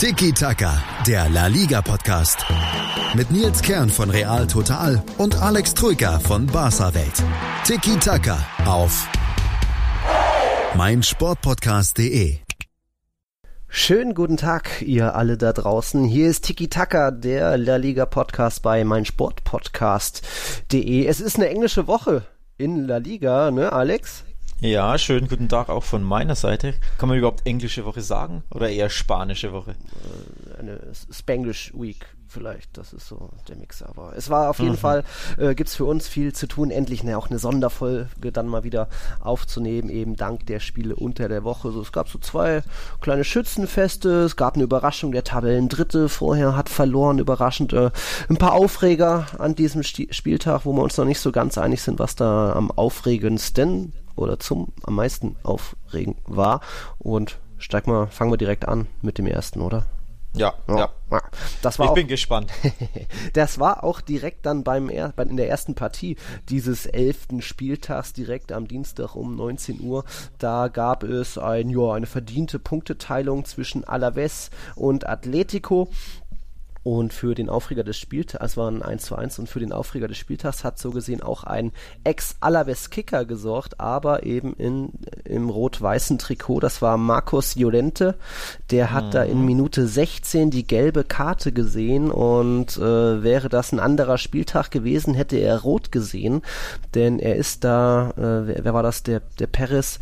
Tiki Taka, der La Liga Podcast. Mit Nils Kern von Real Total und Alex Troika von Barca Welt. Tiki Taka auf meinsportpodcast.de. Schönen guten Tag, ihr alle da draußen. Hier ist Tiki Taka, der La Liga Podcast bei meinsportpodcast.de. Es ist eine englische Woche in La Liga, ne, Alex? Ja, schönen guten Tag auch von meiner Seite. Kann man überhaupt englische Woche sagen oder eher spanische Woche? Äh, eine Spanglish Week vielleicht, das ist so der Mix. Aber es war auf jeden mhm. Fall, äh, gibt es für uns viel zu tun, endlich ne, auch eine Sonderfolge dann mal wieder aufzunehmen, eben dank der Spiele unter der Woche. So, es gab so zwei kleine Schützenfeste, es gab eine Überraschung, der Tabellendritte vorher hat verloren, überraschend äh, ein paar Aufreger an diesem Sti Spieltag, wo wir uns noch nicht so ganz einig sind, was da am aufregendsten oder zum am meisten aufregen war. Und steig mal, fangen wir direkt an mit dem ersten, oder? Ja, ja. ja. Das war ich auch, bin gespannt. das war auch direkt dann beim er, in der ersten Partie dieses elften Spieltags direkt am Dienstag um 19 Uhr. Da gab es ein, ja, eine verdiente Punkteteilung zwischen Alaves und Atletico. Und für den Aufreger des Spieltags, es war ein 1 zu 1 und für den Aufreger des Spieltags hat so gesehen auch ein Ex-Alaves-Kicker gesorgt, aber eben in, im rot-weißen Trikot, das war Marcos Llorente, der hat mhm. da in mhm. Minute 16 die gelbe Karte gesehen und äh, wäre das ein anderer Spieltag gewesen, hätte er rot gesehen, denn er ist da, äh, wer, wer war das, der, der Peres,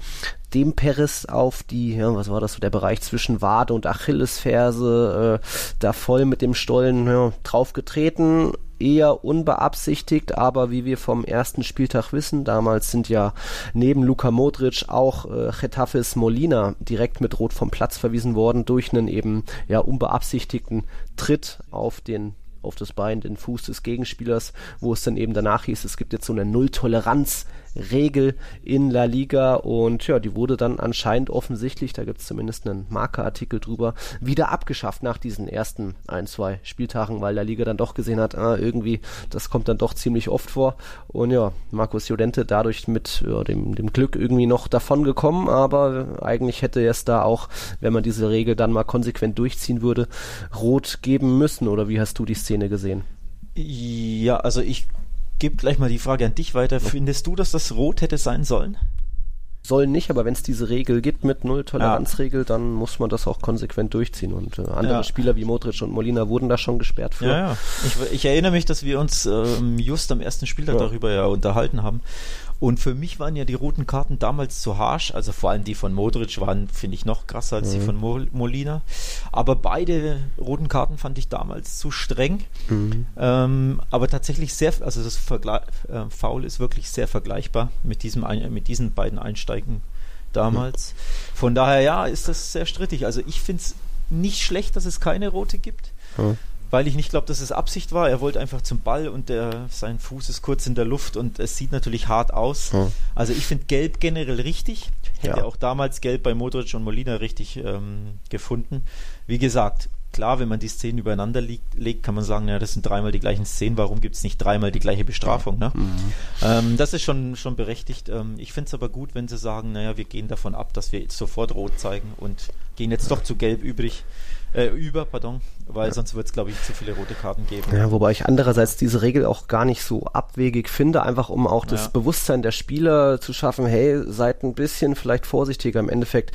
dem Peres auf die, ja, was war das, der Bereich zwischen Wade und Achillesferse, äh, da voll mit dem Stollen ja, draufgetreten. Eher unbeabsichtigt, aber wie wir vom ersten Spieltag wissen, damals sind ja neben Luka Modric auch äh, Getafes Molina direkt mit Rot vom Platz verwiesen worden durch einen eben ja unbeabsichtigten Tritt auf den auf das Bein, den Fuß des Gegenspielers, wo es dann eben danach hieß, es gibt jetzt so eine Null-Toleranz Regel in La Liga und ja, die wurde dann anscheinend offensichtlich, da gibt es zumindest einen Markerartikel drüber, wieder abgeschafft nach diesen ersten ein, zwei Spieltagen, weil La Liga dann doch gesehen hat, ah, irgendwie, das kommt dann doch ziemlich oft vor und ja, Markus Jodente dadurch mit ja, dem, dem Glück irgendwie noch davon gekommen, aber eigentlich hätte es da auch, wenn man diese Regel dann mal konsequent durchziehen würde, rot geben müssen oder wie hast du die Szene gesehen? Ja, also ich gebe gleich mal die Frage an dich weiter. Findest du, dass das rot hätte sein sollen? Sollen nicht, aber wenn es diese Regel gibt mit Null-Toleranz-Regel, ja. dann muss man das auch konsequent durchziehen. Und äh, andere ja. Spieler wie Modric und Molina wurden da schon gesperrt für. Ja. Ich, ich erinnere mich, dass wir uns ähm, just am ersten Spieltag darüber ja unterhalten haben. Und für mich waren ja die roten Karten damals zu harsch. Also vor allem die von Modric waren, finde ich, noch krasser als mhm. die von Mo Molina. Aber beide roten Karten fand ich damals zu streng. Mhm. Ähm, aber tatsächlich sehr, also das Vergle äh, Foul ist wirklich sehr vergleichbar mit, diesem, mit diesen beiden Einsteigen damals. Mhm. Von daher, ja, ist das sehr strittig. Also ich finde es nicht schlecht, dass es keine rote gibt. Weil ich nicht glaube, dass es Absicht war. Er wollte einfach zum Ball und der, sein Fuß ist kurz in der Luft und es sieht natürlich hart aus. Hm. Also ich finde Gelb generell richtig. Hätte ja. auch damals Gelb bei Modric und Molina richtig ähm, gefunden. Wie gesagt, klar, wenn man die Szenen übereinander liegt, legt, kann man sagen, ja, das sind dreimal die gleichen Szenen, warum gibt es nicht dreimal die gleiche Bestrafung? Ne? Mhm. Ähm, das ist schon, schon berechtigt. Ähm, ich finde es aber gut, wenn sie sagen, naja, wir gehen davon ab, dass wir jetzt sofort rot zeigen und gehen jetzt doch zu gelb übrig äh, über, pardon, weil ja. sonst wird es, glaube ich, zu viele rote Karten geben. Ja, wobei ich andererseits diese Regel auch gar nicht so abwegig finde, einfach um auch das ja. Bewusstsein der Spieler zu schaffen, hey, seid ein bisschen vielleicht vorsichtiger. Im Endeffekt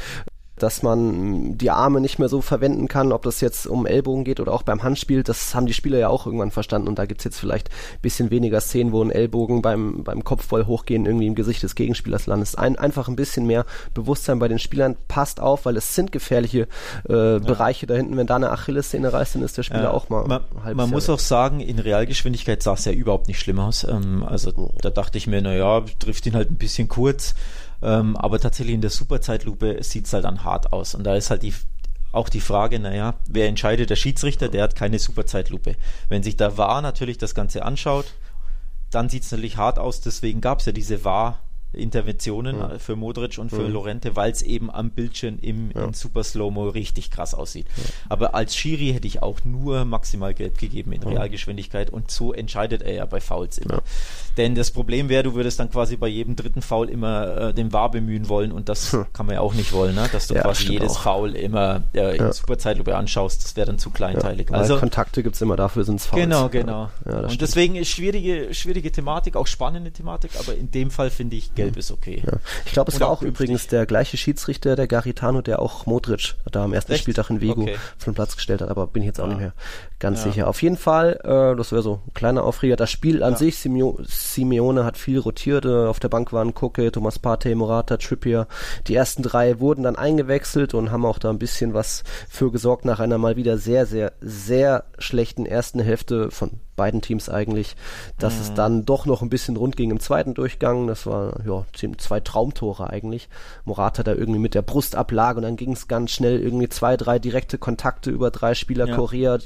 dass man die Arme nicht mehr so verwenden kann, ob das jetzt um Ellbogen geht oder auch beim Handspiel, das haben die Spieler ja auch irgendwann verstanden und da gibt's jetzt vielleicht bisschen weniger Szenen, wo ein Ellbogen beim, beim Kopf voll hochgehen irgendwie im Gesicht des Gegenspielers landet. Ein, einfach ein bisschen mehr Bewusstsein bei den Spielern, passt auf, weil es sind gefährliche äh, ja. Bereiche da hinten, wenn da eine Achillessehne reißt, dann ist der Spieler ja. auch mal Man, man muss weg. auch sagen, in Realgeschwindigkeit sah es ja überhaupt nicht schlimm aus. Ähm, also da dachte ich mir, naja, trifft ihn halt ein bisschen kurz ähm, aber tatsächlich in der Superzeitlupe sieht es halt dann hart aus. Und da ist halt die, auch die Frage, naja, wer entscheidet? Der Schiedsrichter, der hat keine Superzeitlupe. Wenn sich da war natürlich das Ganze anschaut, dann sieht es natürlich hart aus. Deswegen gab es ja diese Wahr Interventionen ja. für Modric und für mhm. Lorente, weil es eben am Bildschirm im, ja. im Super Slow-Mo richtig krass aussieht. Ja. Aber als Schiri hätte ich auch nur maximal gelb gegeben in Realgeschwindigkeit und so entscheidet er ja bei Fouls immer. Denn das Problem wäre, du würdest dann quasi bei jedem dritten Foul immer äh, den War bemühen wollen und das hm. kann man ja auch nicht wollen, ne? dass du quasi jedes auch. Foul immer äh, in Superzeitlupe anschaust, das wäre dann zu kleinteilig. also Kontakte gibt es immer, dafür sind es Fouls. Genau, genau. und stimmt. deswegen ist schwierige, schwierige Thematik, auch spannende Thematik, aber in dem Fall finde ich, gelb ist okay. Ja. Ich glaube, es Und war auch, übrigens der gleiche Schiedsrichter, der Garitano, der auch Modric da am ersten Echt? Spieltag in Vigo okay. von Platz gestellt hat, aber bin ich jetzt auch ja. nicht mehr ganz ja. sicher. Auf jeden Fall, äh, das wäre so ein kleiner Aufreger. Das Spiel an sich, Simeo Simeone hat viel rotiert. Äh, auf der Bank waren Koke, Thomas Partey, Morata, Trippier. Die ersten drei wurden dann eingewechselt und haben auch da ein bisschen was für gesorgt nach einer mal wieder sehr, sehr, sehr schlechten ersten Hälfte von beiden Teams eigentlich, dass mhm. es dann doch noch ein bisschen rund ging im zweiten Durchgang. Das war ja zwei Traumtore eigentlich. Morata da irgendwie mit der Brustablage und dann ging es ganz schnell irgendwie zwei, drei direkte Kontakte über drei Spieler. Ja. Korea,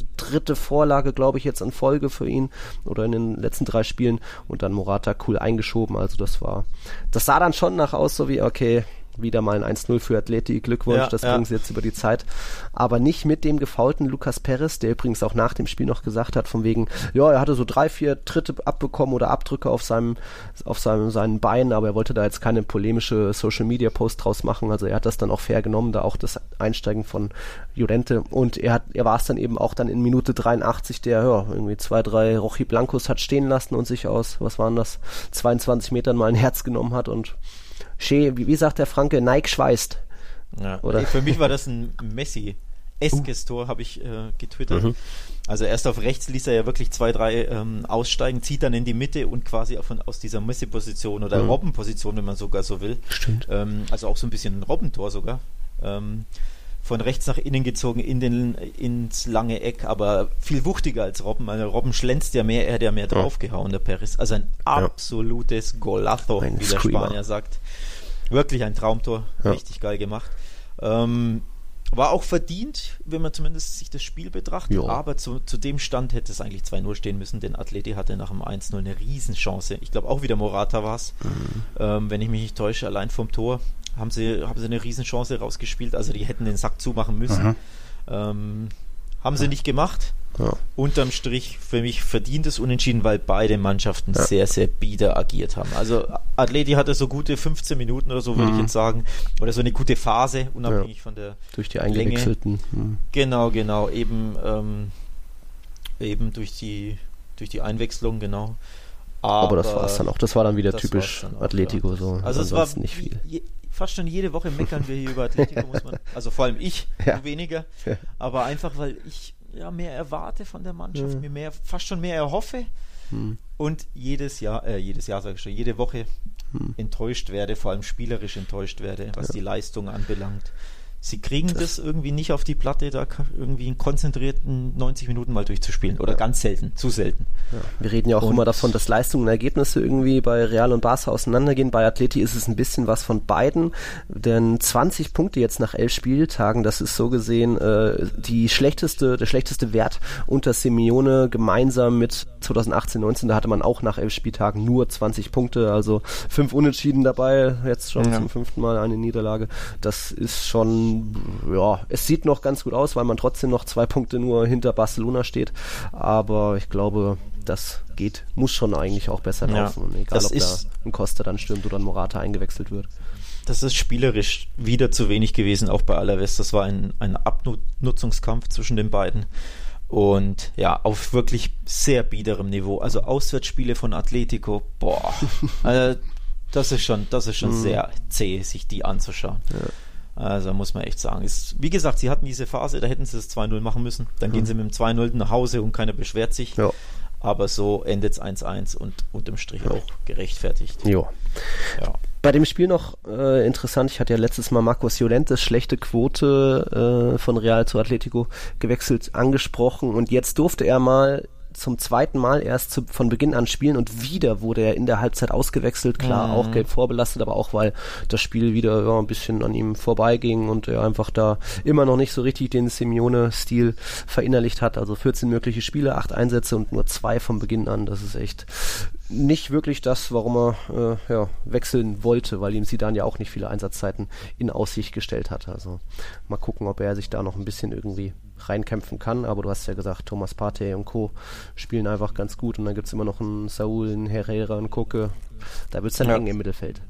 dritte Vorlage, glaube ich, jetzt in Folge für ihn oder in den letzten drei Spielen und dann Morata cool eingeschoben. Also das war, das sah dann schon nach aus, so wie, okay, wieder mal ein 1-0 für Atleti. Glückwunsch, ja, das ja. bringen sie jetzt über die Zeit. Aber nicht mit dem gefaulten Lukas Perez, der übrigens auch nach dem Spiel noch gesagt hat, von wegen, ja, er hatte so drei, vier Tritte abbekommen oder Abdrücke auf seinem, auf seinem, seinen Beinen, aber er wollte da jetzt keine polemische Social Media Post draus machen. Also er hat das dann auch fair genommen, da auch das Einsteigen von Jurente. Und er hat, er war es dann eben auch dann in Minute 83, der, ja, irgendwie zwei, drei Rochi Blancos hat stehen lassen und sich aus, was waren das, 22 Metern mal ein Herz genommen hat und schön, wie, wie sagt der Franke, Nike schweißt. Ja. Oder? Für mich war das ein Messi. Eskes. Tor habe ich äh, getwittert. Mhm. Also erst auf rechts ließ er ja wirklich zwei, drei ähm, aussteigen, zieht dann in die Mitte und quasi von, aus dieser Messi-Position oder mhm. Robbenposition, wenn man sogar so will. Stimmt. Ähm, also auch so ein bisschen ein Robbentor sogar. Ähm, von rechts nach innen gezogen in den, ins lange Eck, aber viel wuchtiger als Robben. Also Robben schlänzt ja mehr, er hat ja mehr draufgehauen, der Paris. Also ein absolutes Golazo, ein wie der Screamer. Spanier sagt. Wirklich ein Traumtor, ja. richtig geil gemacht. Ähm, war auch verdient, wenn man zumindest sich das Spiel betrachtet, jo. aber zu, zu dem Stand hätte es eigentlich 2-0 stehen müssen, denn Atleti hatte nach dem 1-0 eine Riesenchance. Ich glaube auch wieder Morata war es, mhm. ähm, wenn ich mich nicht täusche, allein vom Tor haben sie, haben sie eine Riesenchance rausgespielt. Also die hätten den Sack zumachen müssen. Ähm, haben sie nicht gemacht. Ja. Unterm Strich für mich verdientes Unentschieden, weil beide Mannschaften ja. sehr, sehr bieder agiert haben. Also Atleti hatte so gute 15 Minuten oder so, würde mhm. ich jetzt sagen. Oder so eine gute Phase, unabhängig ja. von der Durch die eingewechselten. Mhm. Genau, genau. Eben, ähm, eben durch die, durch die Einwechslung, genau. Aber, Aber das war es dann auch. Das war dann wieder typisch auch, Atletico. So. Also es war nicht viel. Fast schon jede Woche meckern wir hier über Atletico, muss man. Also vor allem ich, ja. weniger. Ja. Aber einfach, weil ich ja mehr erwarte von der Mannschaft, mhm. mir mehr, fast schon mehr erhoffe. Mhm. Und jedes Jahr, äh, jedes Jahr sage ich schon, jede Woche mhm. enttäuscht werde, vor allem spielerisch enttäuscht werde, was ja. die Leistung anbelangt sie kriegen das, das, irgendwie nicht auf die Platte, da irgendwie in konzentrierten 90 Minuten mal durchzuspielen. Oder ja. ganz selten, zu selten. Ja. Wir reden ja auch und immer davon, dass Leistungen und Ergebnisse irgendwie bei Real und Barca auseinandergehen. Bei Atleti ist es ein bisschen was von beiden, denn 20 Punkte jetzt nach elf Spieltagen, das ist so gesehen äh, die schlechteste, der schlechteste Wert unter Simeone gemeinsam mit 2018, 19. Da hatte man auch nach elf Spieltagen nur 20 Punkte, also fünf Unentschieden dabei, jetzt schon ja. zum fünften Mal eine Niederlage. Das ist schon ja, es sieht noch ganz gut aus, weil man trotzdem noch zwei Punkte nur hinter Barcelona steht. Aber ich glaube, das geht, muss schon eigentlich auch besser laufen. Ja, egal, ob da ein Costa dann stürmt oder ein Morata eingewechselt wird. Das ist spielerisch wieder zu wenig gewesen, auch bei Alaves. Das war ein, ein Abnutzungskampf zwischen den beiden. Und ja, auf wirklich sehr biederem Niveau. Also Auswärtsspiele von Atletico, boah. also das ist schon, das ist schon mhm. sehr zäh, sich die anzuschauen. Ja. Also muss man echt sagen. Ist, wie gesagt, sie hatten diese Phase, da hätten sie das 2-0 machen müssen. Dann mhm. gehen sie mit dem 2-0 nach Hause und keiner beschwert sich. Ja. Aber so endet es 1-1 und unterm Strich ja. auch gerechtfertigt. Jo. Ja. Bei dem Spiel noch äh, interessant, ich hatte ja letztes Mal Marcos Llorentes schlechte Quote äh, von Real zu Atletico gewechselt angesprochen und jetzt durfte er mal zum zweiten Mal erst zu, von Beginn an spielen und wieder wurde er in der Halbzeit ausgewechselt. Klar, mhm. auch gelb vorbelastet, aber auch weil das Spiel wieder ja, ein bisschen an ihm vorbeiging und er einfach da immer noch nicht so richtig den Simeone-Stil verinnerlicht hat. Also 14 mögliche Spiele, 8 Einsätze und nur zwei von Beginn an. Das ist echt nicht wirklich das, warum er äh, ja, wechseln wollte, weil ihm Sidan ja auch nicht viele Einsatzzeiten in Aussicht gestellt hat. Also mal gucken, ob er sich da noch ein bisschen irgendwie reinkämpfen kann. Aber du hast ja gesagt, Thomas Partey und Co. spielen einfach ganz gut und dann gibt es immer noch einen Saul, einen Herrera, einen Koke. Da wird es dann ja. eng im Mittelfeld.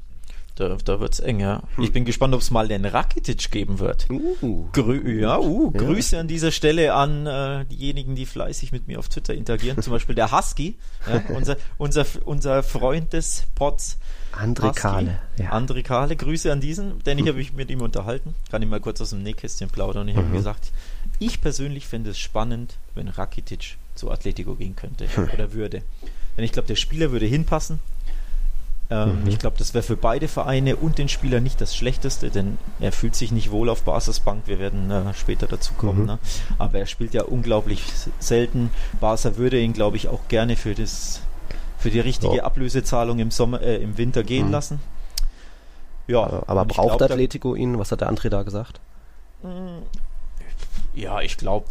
Da, da wird es eng, ja. Hm. Ich bin gespannt, ob es mal den Rakitic geben wird. Uh. Grü ja, uh, ja. Grüße an dieser Stelle an äh, diejenigen, die fleißig mit mir auf Twitter interagieren. Zum Beispiel der Husky, ja, unser, unser, unser Freund des Pots. André Kahle. Ja. André Kahle, Grüße an diesen, denn ich hm. habe mich mit ihm unterhalten. Kann ich mal kurz aus dem Nähkästchen plaudern. Und ich mhm. habe gesagt, ich persönlich fände es spannend, wenn Rakitic zu Atletico gehen könnte hm. oder würde. Denn ich glaube, der Spieler würde hinpassen. Ähm, mhm. Ich glaube, das wäre für beide Vereine und den Spieler nicht das Schlechteste, denn er fühlt sich nicht wohl auf Basisbank. Wir werden äh, später dazu kommen. Mhm. Ne? Aber er spielt ja unglaublich selten. Barca würde ihn, glaube ich, auch gerne für das für die richtige ja. Ablösezahlung im Sommer, äh, im Winter gehen mhm. lassen. Ja, aber braucht glaub, Atletico ihn? Was hat der André da gesagt? Ja, ich glaube,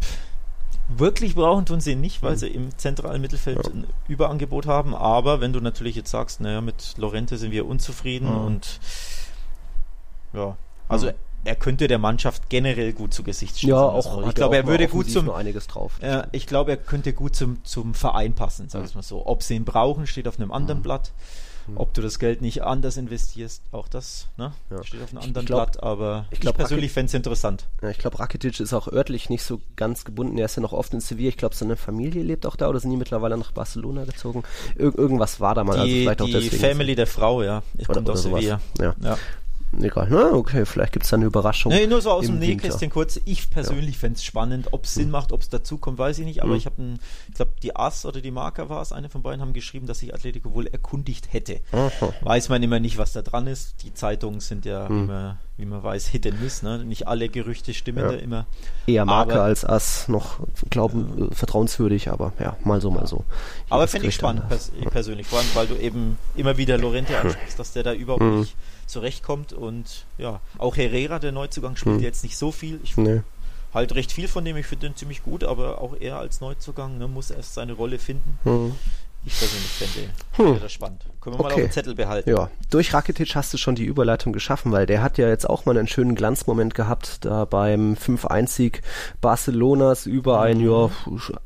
Wirklich brauchen tun sie nicht, weil mhm. sie im zentralen Mittelfeld ja. ein Überangebot haben. Aber wenn du natürlich jetzt sagst, naja, mit Lorente sind wir unzufrieden mhm. und ja, also mhm. er könnte der Mannschaft generell gut zu Gesicht stehen. Ja, auch. Ich glaube, er würde gut zum. einiges drauf. Äh, ich glaube, er könnte gut zum, zum Verein passen, sagen wir mal so. Ob sie ihn brauchen, steht auf einem anderen mhm. Blatt. Hm. Ob du das Geld nicht anders investierst, auch das ne? ja. steht auf einem anderen glaub, Blatt, aber ich, glaub, ich persönlich fände es interessant. Ja, ich glaube, Rakitic ist auch örtlich nicht so ganz gebunden. Er ist ja noch oft in Sevilla. Ich glaube, seine Familie lebt auch da oder sind die mittlerweile nach Barcelona gezogen? Ir irgendwas war da mal. Die, also vielleicht die Family der Frau, ja. Ich komme aus Sevilla. Ja. ja. Egal, na, okay, vielleicht gibt es da eine Überraschung. Nee, nur so aus dem Nähkästchen kurz. Ich persönlich ja. fände es spannend. Ob es Sinn hm. macht, ob es dazu kommt, weiß ich nicht. Aber hm. ich habe, ich glaube, die Ass oder die Marker war es, eine von beiden haben geschrieben, dass sich Atletico wohl erkundigt hätte. Aha. Weiß man immer nicht, was da dran ist. Die Zeitungen sind ja hm. immer, wie man weiß, Hit and Miss. Ne? Nicht alle Gerüchte stimmen ja. da immer. Eher Marker aber, als Ass noch glauben, äh, vertrauenswürdig, aber ja, mal so, mal so. Ich aber fände ich spannend, pers persönlich. Vor allem, weil du eben immer wieder Lorente hm. ansprichst, dass der da überhaupt hm. nicht zurechtkommt. Und ja, auch Herrera, der Neuzugang, spielt hm. jetzt nicht so viel. Ich nee. halt recht viel von dem, ich finde den ziemlich gut, aber auch er als Neuzugang ne, muss erst seine Rolle finden. Hm. Ich persönlich fände hm. das spannend. Können wir okay. mal auf dem Zettel behalten. Ja, durch Rakitic hast du schon die Überleitung geschaffen, weil der hat ja jetzt auch mal einen schönen Glanzmoment gehabt, da beim 5-1-Sieg Barcelonas über ein, mhm. ja,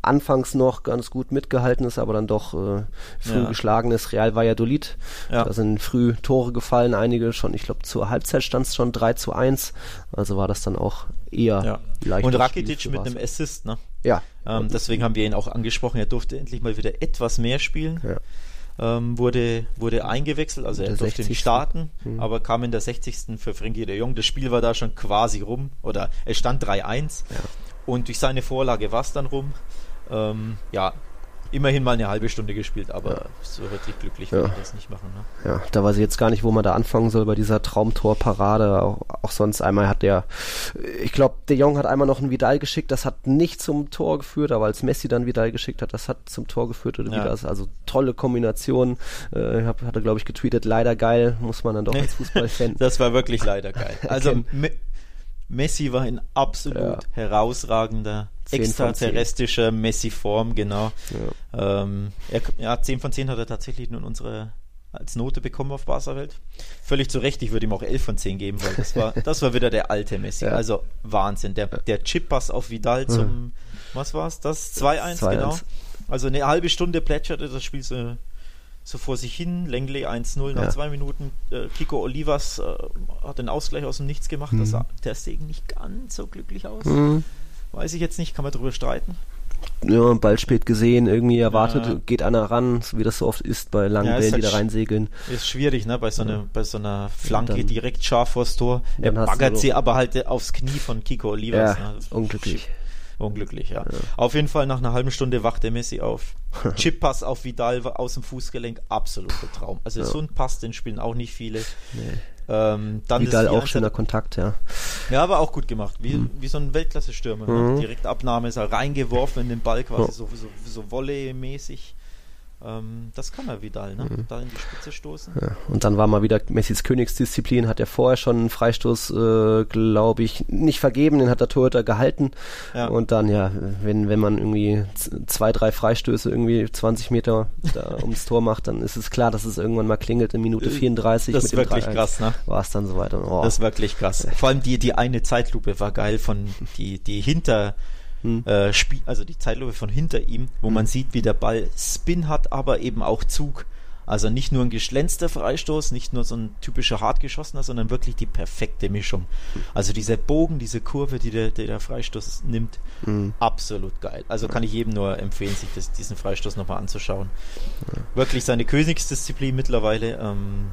anfangs noch ganz gut mitgehalten ist, aber dann doch äh, früh ja. geschlagenes Real Valladolid. Ja. Da sind früh Tore gefallen, einige schon, ich glaube zur Halbzeit stand es schon 3 zu 1, also war das dann auch eher ja. leicht. Und Rakitic mit einem Assist, ne? Ja. Ähm, deswegen haben wir ihn auch angesprochen, er durfte endlich mal wieder etwas mehr spielen. Ja ähm, wurde, wurde eingewechselt, also er durfte 60. nicht starten, mhm. aber kam in der 60. für Frenkie de Jong. Das Spiel war da schon quasi rum, oder es stand 3-1 ja. und durch seine Vorlage war es dann rum. Ähm, ja, immerhin mal eine halbe Stunde gespielt, aber ja. so wirklich glücklich ja. will ich das nicht machen. Ne? Ja, da weiß ich jetzt gar nicht, wo man da anfangen soll bei dieser Traumtorparade. Auch, auch sonst einmal hat der, ich glaube, der Jong hat einmal noch einen Vidal geschickt, das hat nicht zum Tor geführt, aber als Messi dann Vidal geschickt hat, das hat zum Tor geführt oder ja. wieder. Also tolle Kombination. Äh, hab, hatte, glaube ich, getweetet, leider geil, muss man dann doch als Fußballfan. das war wirklich leider geil. Also Messi war in absolut ja. herausragender, extraterrestrischer Messi-Form, genau. Ja. Ähm, er, ja, 10 von 10 hat er tatsächlich nun unsere als Note bekommen auf Barca-Welt. Völlig zu Recht, ich würde ihm auch 11 von 10 geben, weil das war, das war wieder der alte Messi. Ja. Also Wahnsinn. Der, der Chip-Pass auf Vidal zum, mhm. was war es, das? 2-1, genau. Also eine halbe Stunde plätscherte das Spiel so so vor sich hin. Lengley 1-0 nach ja. zwei Minuten. Äh, Kiko Olivas äh, hat den Ausgleich aus dem Nichts gemacht. Mhm. Das sah der Stegen nicht ganz so glücklich aus. Mhm. Weiß ich jetzt nicht, kann man darüber streiten. Ja, Ball spät gesehen, irgendwie erwartet, ja. geht einer ran, wie das so oft ist bei langen ja, Bällen, halt die da reinsegeln. Ist schwierig, ne, bei so, eine, bei so einer Flanke dann, direkt scharf vors Tor. Er baggert sie aber halt aufs Knie von Kiko Olivas. Ja, ne? unglücklich. Unglücklich, ja. ja. Auf jeden Fall nach einer halben Stunde wacht der Messi auf. Chip-Pass auf Vidal aus dem Fußgelenk, absoluter Traum. Also ja. so ein Pass, den spielen auch nicht viele. Nee. Ähm, dann Vidal auch schöner Kontakt, ja. Ja, aber auch gut gemacht. Wie, mhm. wie so ein Weltklasse-Stürmer. Ne? Mhm. Direktabnahme ist er reingeworfen in den Ball, quasi ja. so, so, so Volley-mäßig. Ähm, das kann er Vidal, ne? Mhm. Da in die Spitze stoßen. Ja, und dann war mal wieder Messis Königsdisziplin, hat er vorher schon einen Freistoß, äh, glaube ich, nicht vergeben, den hat der Torhüter gehalten. Ja. Und dann, ja, wenn, wenn man irgendwie zwei, drei Freistöße irgendwie 20 Meter da ums Tor macht, dann ist es klar, dass es irgendwann mal klingelt in Minute 34. Äh, das ist wirklich krass, ne? War es dann soweit. Oh. Das ist wirklich krass. Vor allem die, die eine Zeitlupe war geil von die, die hinter hm. äh, Spiel, also die Zeitlupe von hinter ihm, wo hm. man sieht, wie der Ball Spin hat, aber eben auch Zug. Also nicht nur ein geschlänzter Freistoß, nicht nur so ein typischer hartgeschossener, sondern wirklich die perfekte Mischung. Also dieser Bogen, diese Kurve, die der, die der Freistoß nimmt, mhm. absolut geil. Also kann ich jedem nur empfehlen, sich das, diesen Freistoß nochmal anzuschauen. Ja. Wirklich seine Königsdisziplin mittlerweile. Ähm,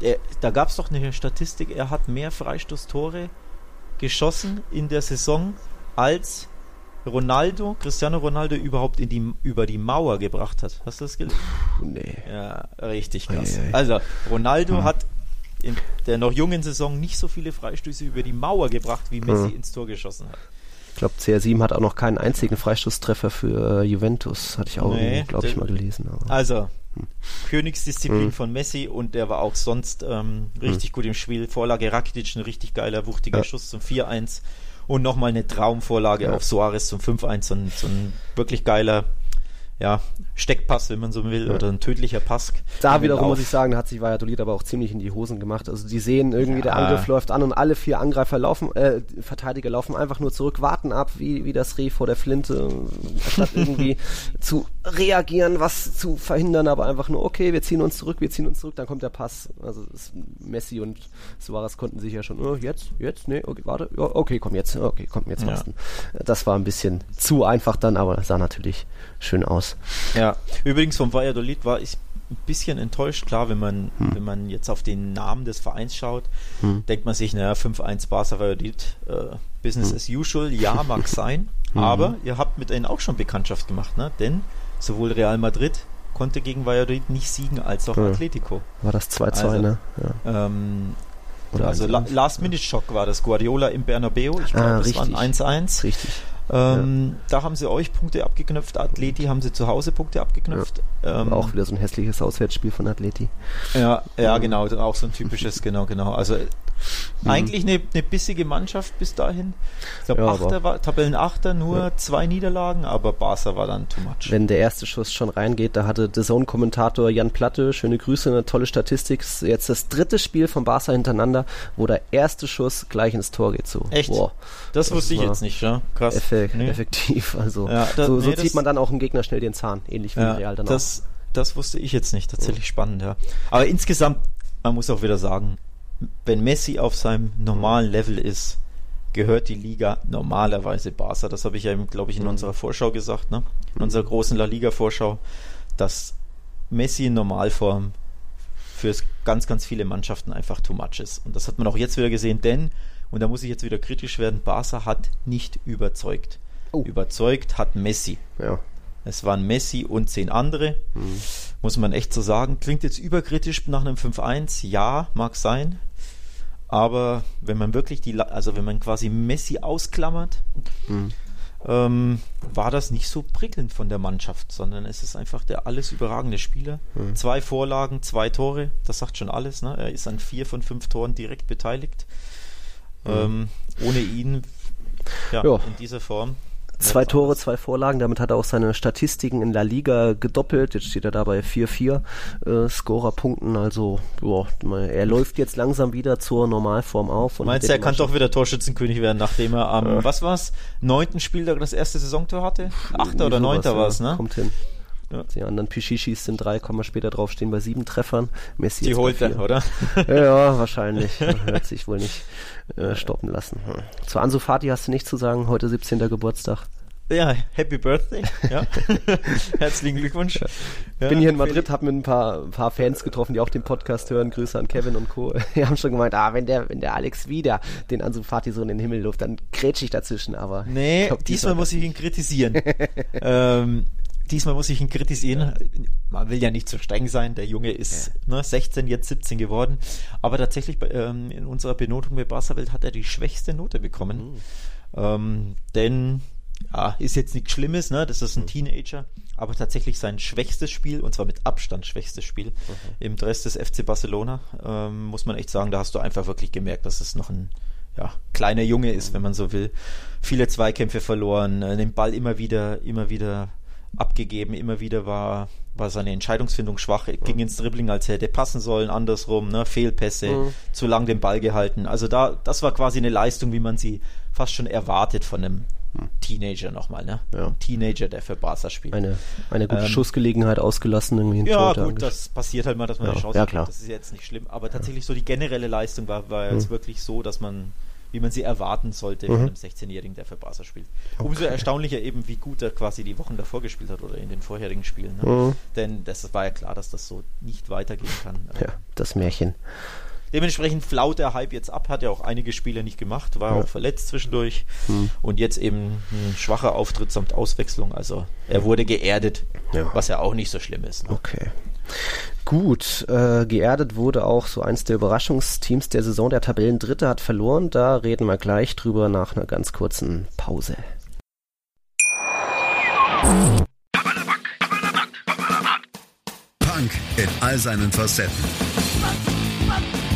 er, da gab es doch eine Statistik, er hat mehr Freistoßtore geschossen in der Saison als Ronaldo, Cristiano Ronaldo überhaupt in die, über die Mauer gebracht hat. Hast du das gelesen? Nee. Ja, richtig krass. Ei, ei. Also, Ronaldo hm. hat in der noch jungen Saison nicht so viele Freistöße über die Mauer gebracht, wie Messi hm. ins Tor geschossen hat. Ich glaube, CR7 hat auch noch keinen einzigen Freistoßtreffer für äh, Juventus, hatte ich auch, nee, glaube ich, mal gelesen. Aber. Also, hm. Königsdisziplin hm. von Messi und der war auch sonst ähm, richtig hm. gut im Spiel. Vorlage Rakitic, ein richtig geiler, wuchtiger ja. Schuss zum 4-1 und nochmal eine Traumvorlage ja. auf Suarez zum 5-1, so ein, so ein wirklich geiler ja, Steckpass, wenn man so will, ja. oder ein tödlicher Pass. Da wiederum muss ich sagen, da hat sich Valladolid aber auch ziemlich in die Hosen gemacht. Also die sehen irgendwie, ja. der Angriff läuft an und alle vier Angreifer laufen, äh, Verteidiger laufen einfach nur zurück, warten ab, wie, wie das Reh vor der Flinte, statt irgendwie zu reagieren, was zu verhindern, aber einfach nur, okay, wir ziehen uns zurück, wir ziehen uns zurück, dann kommt der Pass. Also Messi und Suarez konnten sich ja schon, oh, jetzt, jetzt, nee, okay, warte, okay, komm jetzt, okay, komm jetzt, ja. Das war ein bisschen zu einfach dann, aber sah natürlich schön aus. Ja, übrigens vom Valladolid war ich ein bisschen enttäuscht. Klar, wenn man, hm. wenn man jetzt auf den Namen des Vereins schaut, hm. denkt man sich, naja, 5-1 Barca Valladolid, äh, Business hm. as usual, ja, mag sein. Hm. Aber ihr habt mit ihnen auch schon Bekanntschaft gemacht, ne? Denn sowohl Real Madrid konnte gegen Valladolid nicht siegen, als auch ja. Atletico. War das 2-2, also, ne? Ja. Ähm, also Last-Minute-Schock war das Guardiola im Bernabeu. Ich glaube, ah, das waren 1-1. Richtig. Ähm, ja. Da haben sie euch Punkte abgeknöpft, Atleti haben sie zu Hause Punkte abgeknöpft. Ja. Ähm, auch wieder so ein hässliches Auswärtsspiel von Atleti. Ja, ja, genau, auch so ein typisches, genau, genau. Also Mhm. Eigentlich eine, eine bissige Mannschaft bis dahin. Ich glaube, ja, Tabellenachter, nur ja. zwei Niederlagen, aber Barca war dann too much. Wenn der erste Schuss schon reingeht, da hatte der Zone-Kommentator Jan Platte, schöne Grüße, eine tolle Statistik. Jetzt das dritte Spiel von Barca hintereinander, wo der erste Schuss gleich ins Tor geht. So. Echt? Wow. Das, das wusste ich jetzt nicht, ja. Krass. Effekt, nee. Effektiv. Also ja, da, so, so nee, zieht man dann auch einen Gegner schnell den Zahn, ähnlich wie ja, Real dann das. Das wusste ich jetzt nicht, tatsächlich spannend, ja. Aber insgesamt, man muss auch wieder sagen, wenn Messi auf seinem normalen Level ist, gehört die Liga normalerweise Barca. Das habe ich ja, glaube ich, in mhm. unserer Vorschau gesagt, ne? in unserer großen La Liga-Vorschau, dass Messi in Normalform für ganz, ganz viele Mannschaften einfach too much ist. Und das hat man auch jetzt wieder gesehen, denn, und da muss ich jetzt wieder kritisch werden, Barca hat nicht überzeugt. Oh. Überzeugt hat Messi. Ja. Es waren Messi und zehn andere. Mhm. Muss man echt so sagen. Klingt jetzt überkritisch nach einem 5-1. Ja, mag sein. Aber wenn man wirklich die, also wenn man quasi Messi ausklammert, mhm. ähm, war das nicht so prickelnd von der Mannschaft, sondern es ist einfach der alles überragende Spieler. Mhm. Zwei Vorlagen, zwei Tore, das sagt schon alles. Ne? Er ist an vier von fünf Toren direkt beteiligt. Mhm. Ähm, ohne ihn ja, ja. in dieser Form Zwei Tore, zwei Vorlagen, damit hat er auch seine Statistiken in La Liga gedoppelt. Jetzt steht er da bei 4-4 äh, Scorerpunkten. Also, boah, er läuft jetzt langsam wieder zur Normalform auf. Meinst du, er kann doch wieder Torschützenkönig werden, nachdem er am, ja. was war's, neunten Spieltag das erste Saisontor hatte? Achter oder neunter war es, ne? Kommt hin. Ja. Die anderen Pichichis sind drei, kann man später draufstehen bei sieben Treffern. Messi Die holt er, oder? ja, wahrscheinlich. Hört sich wohl nicht äh, stoppen lassen. Zu Ansu Fati hast du nichts zu sagen, heute 17. Geburtstag. Ja, Happy Birthday. Ja. Herzlichen Glückwunsch. Ja. Ich bin hier in Madrid, habe mit ein paar, ein paar Fans getroffen, die auch den Podcast hören. Grüße an Kevin und Co. Die haben schon gemeint, ah, wenn der, wenn der Alex wieder den Ansu Fati so in den Himmel luft, dann grätsch ich dazwischen. Aber nee, glaub, diesmal muss ich ihn kritisieren. ähm, diesmal muss ich ihn kritisieren. Man will ja nicht zu streng sein. Der Junge ist ja. ne, 16, jetzt 17 geworden. Aber tatsächlich ähm, in unserer Benotung bei Barca Welt hat er die schwächste Note bekommen. Mhm. Ähm, denn ja, ist jetzt nichts Schlimmes, ne? Das ist ein Teenager, aber tatsächlich sein schwächstes Spiel, und zwar mit Abstand schwächstes Spiel mhm. im Dress des FC Barcelona, ähm, muss man echt sagen, da hast du einfach wirklich gemerkt, dass es noch ein ja, kleiner Junge ist, wenn man so will. Viele Zweikämpfe verloren, äh, den Ball immer wieder, immer wieder abgegeben, immer wieder war, war seine Entscheidungsfindung schwach, mhm. ging ins Dribbling, als hätte passen sollen, andersrum, ne, Fehlpässe, mhm. zu lang den Ball gehalten. Also da, das war quasi eine Leistung, wie man sie fast schon erwartet von einem Teenager nochmal, ne? Ja. Teenager, der für Barca spielt. Eine, eine gute ähm, Schussgelegenheit ausgelassen irgendwie. Ja, gut, das passiert halt mal, dass man ja, eine Chance ja, klar. Das ist jetzt nicht schlimm. Aber tatsächlich so die generelle Leistung war, war jetzt mhm. wirklich so, dass man, wie man sie erwarten sollte mhm. von einem 16-Jährigen, der für Barca spielt. Okay. Umso erstaunlicher eben, wie gut er quasi die Wochen davor gespielt hat oder in den vorherigen Spielen. Ne? Mhm. Denn das war ja klar, dass das so nicht weitergehen kann. Ja, das Märchen. Dementsprechend flaut der Hype jetzt ab, hat ja auch einige Spiele nicht gemacht, war ja. auch verletzt zwischendurch hm. und jetzt eben ein schwacher Auftritt samt Auswechslung. Also er wurde geerdet, ja. was ja auch nicht so schlimm ist. Ne? Okay. Gut, äh, geerdet wurde auch so eins der Überraschungsteams der Saison. Der Tabellendritte hat verloren. Da reden wir gleich drüber nach einer ganz kurzen Pause. Punk in all seinen Facetten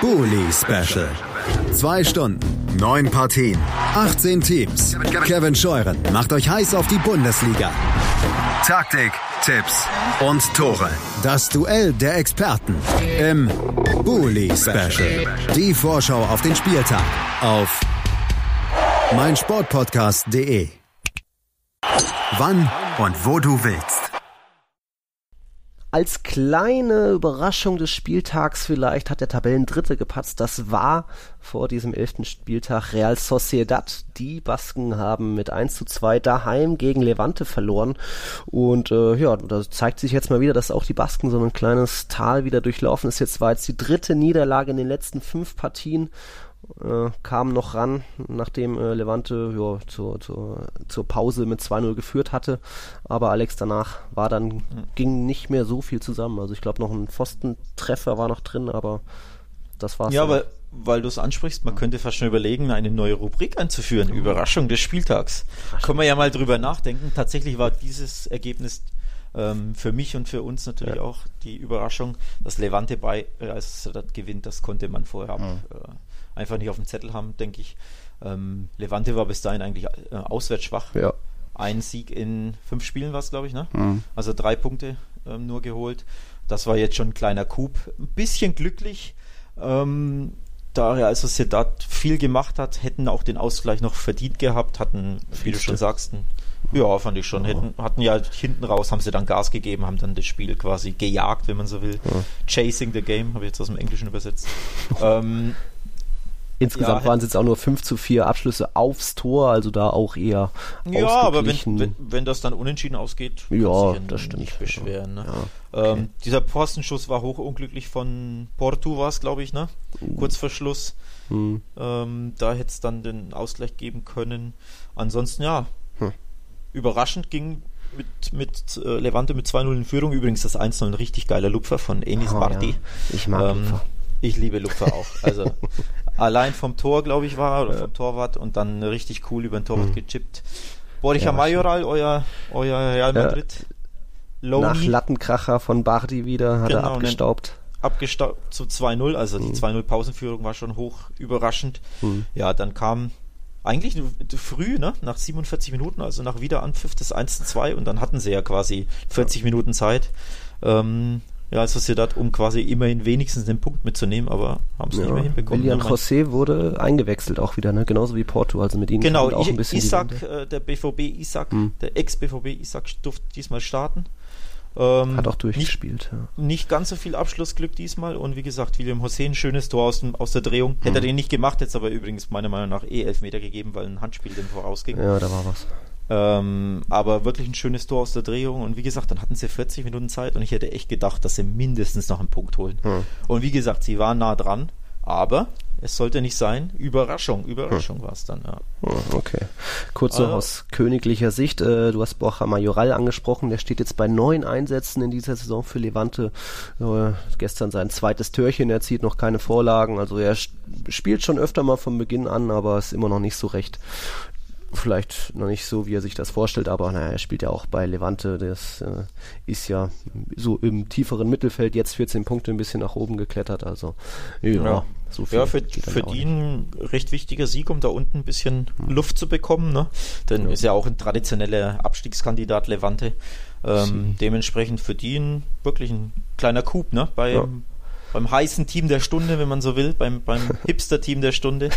Bully Special. Zwei Stunden, neun Partien, 18 Teams. Kevin Scheuren macht euch heiß auf die Bundesliga. Taktik, Tipps und Tore. Das Duell der Experten im Bully Special. Die Vorschau auf den Spieltag auf meinsportpodcast.de. Wann und wo du willst als kleine Überraschung des Spieltags vielleicht hat der Tabellendritte gepatzt. Das war vor diesem elften Spieltag Real Sociedad. Die Basken haben mit 1 zu 2 daheim gegen Levante verloren. Und äh, ja, da zeigt sich jetzt mal wieder, dass auch die Basken so ein kleines Tal wieder durchlaufen ist. Jetzt war jetzt die dritte Niederlage in den letzten fünf Partien äh, kam noch ran, nachdem äh, Levante ja, zur, zur, zur Pause mit 2-0 geführt hatte. Aber Alex danach war dann, mhm. ging nicht mehr so viel zusammen. Also ich glaube noch ein Pfostentreffer war noch drin, aber das war's. Ja, weil, weil du es ansprichst, man könnte fast schon überlegen, eine neue Rubrik einzuführen. Überraschung des Spieltags. Können wir ja mal drüber nachdenken. Tatsächlich war dieses Ergebnis ähm, für mich und für uns natürlich ja. auch die Überraschung, dass Levante bei äh, als das gewinnt, das konnte man vorher mhm. äh, einfach nicht auf dem Zettel haben, denke ich. Ähm, Levante war bis dahin eigentlich äh, auswärts schwach. Ja. Ein Sieg in fünf Spielen war es, glaube ich, ne? Mhm. Also drei Punkte ähm, nur geholt. Das war jetzt schon ein kleiner Coup. Ein bisschen glücklich. Ähm, da Real Sociedad viel gemacht hat, hätten auch den Ausgleich noch verdient gehabt, hatten, wie du schon sagst, ein, ja, fand ich schon, hätten, hatten ja hinten raus, haben sie dann Gas gegeben, haben dann das Spiel quasi gejagt, wenn man so will. Ja. Chasing the Game, habe ich jetzt aus dem Englischen übersetzt. ähm, Insgesamt ja, waren es jetzt auch nur 5 zu 4 Abschlüsse aufs Tor, also da auch eher Ja, aber wenn, wenn, wenn, das dann unentschieden ausgeht, ja, das stimmt. nicht beschweren. Ne? Ja, okay. ähm, dieser Postenschuss war hochunglücklich von Porto, war es, glaube ich, ne? Uh. kurz vor Schluss. Hm. Ähm, da hätte es dann den Ausgleich geben können. Ansonsten, ja, hm. überraschend ging mit, mit äh, Levante mit 2-0 in Führung. Übrigens das 1-0 ein richtig geiler Lupfer von Enis oh, Marti. Ja. Ich mag ähm, Lupfer. Ich liebe Lupfer auch. Also allein vom Tor, glaube ich, war oder vom Torwart und dann richtig cool über den Torwart mhm. gechippt. Borja ja, Majoral, euer, euer Real Madrid. Ja, nach Lattenkracher von Bardi wieder, hat genau, er abgestaubt. Abgestaubt zu 2-0, also mhm. die 2-0 Pausenführung war schon hoch überraschend. Mhm. Ja, dann kam eigentlich früh, ne, nach 47 Minuten, also nach Wiederanpfiff das 1-2 und dann hatten sie ja quasi 40 Minuten Zeit. Ähm, ja, Sociedad, um quasi immerhin wenigstens den Punkt mitzunehmen, aber haben es ja. nicht mehr hinbekommen. William José wurde eingewechselt auch wieder, ne? genauso wie Porto, also mit ihnen genau, auch ein bisschen Isaac, äh, der BVB Isaac, hm. der Ex-BVB Isaac durfte diesmal starten. Ähm, Hat auch durchgespielt. Nicht, ja. nicht ganz so viel Abschlussglück diesmal und wie gesagt, William José ein schönes Tor aus, dem, aus der Drehung. Hätte er hm. den nicht gemacht, hätte es aber übrigens meiner Meinung nach eh Elfmeter gegeben, weil ein Handspiel dem vorausging. Ja, da war was. Ähm, aber wirklich ein schönes Tor aus der Drehung. Und wie gesagt, dann hatten sie 40 Minuten Zeit und ich hätte echt gedacht, dass sie mindestens noch einen Punkt holen. Hm. Und wie gesagt, sie waren nah dran, aber es sollte nicht sein. Überraschung, Überraschung hm. war es dann, ja. Okay. Kurz noch also, aus königlicher Sicht, äh, du hast Borja Majoral angesprochen, der steht jetzt bei neun Einsätzen in dieser Saison für Levante. Äh, gestern sein zweites Törchen, er zieht noch keine Vorlagen, also er spielt schon öfter mal von Beginn an, aber ist immer noch nicht so recht vielleicht noch nicht so, wie er sich das vorstellt, aber naja, er spielt ja auch bei Levante. Das äh, ist ja so im tieferen Mittelfeld jetzt 14 Punkte ein bisschen nach oben geklettert. Also ja, ja. so viel. Ja, für, für die ein recht wichtiger Sieg, um da unten ein bisschen hm. Luft zu bekommen. Ne? Denn ja. ist ja auch ein traditioneller Abstiegskandidat Levante. Ähm, dementsprechend für die ein, wirklich ein kleiner Coup ne? bei, ja beim heißen Team der Stunde, wenn man so will, beim, beim Hipster-Team der Stunde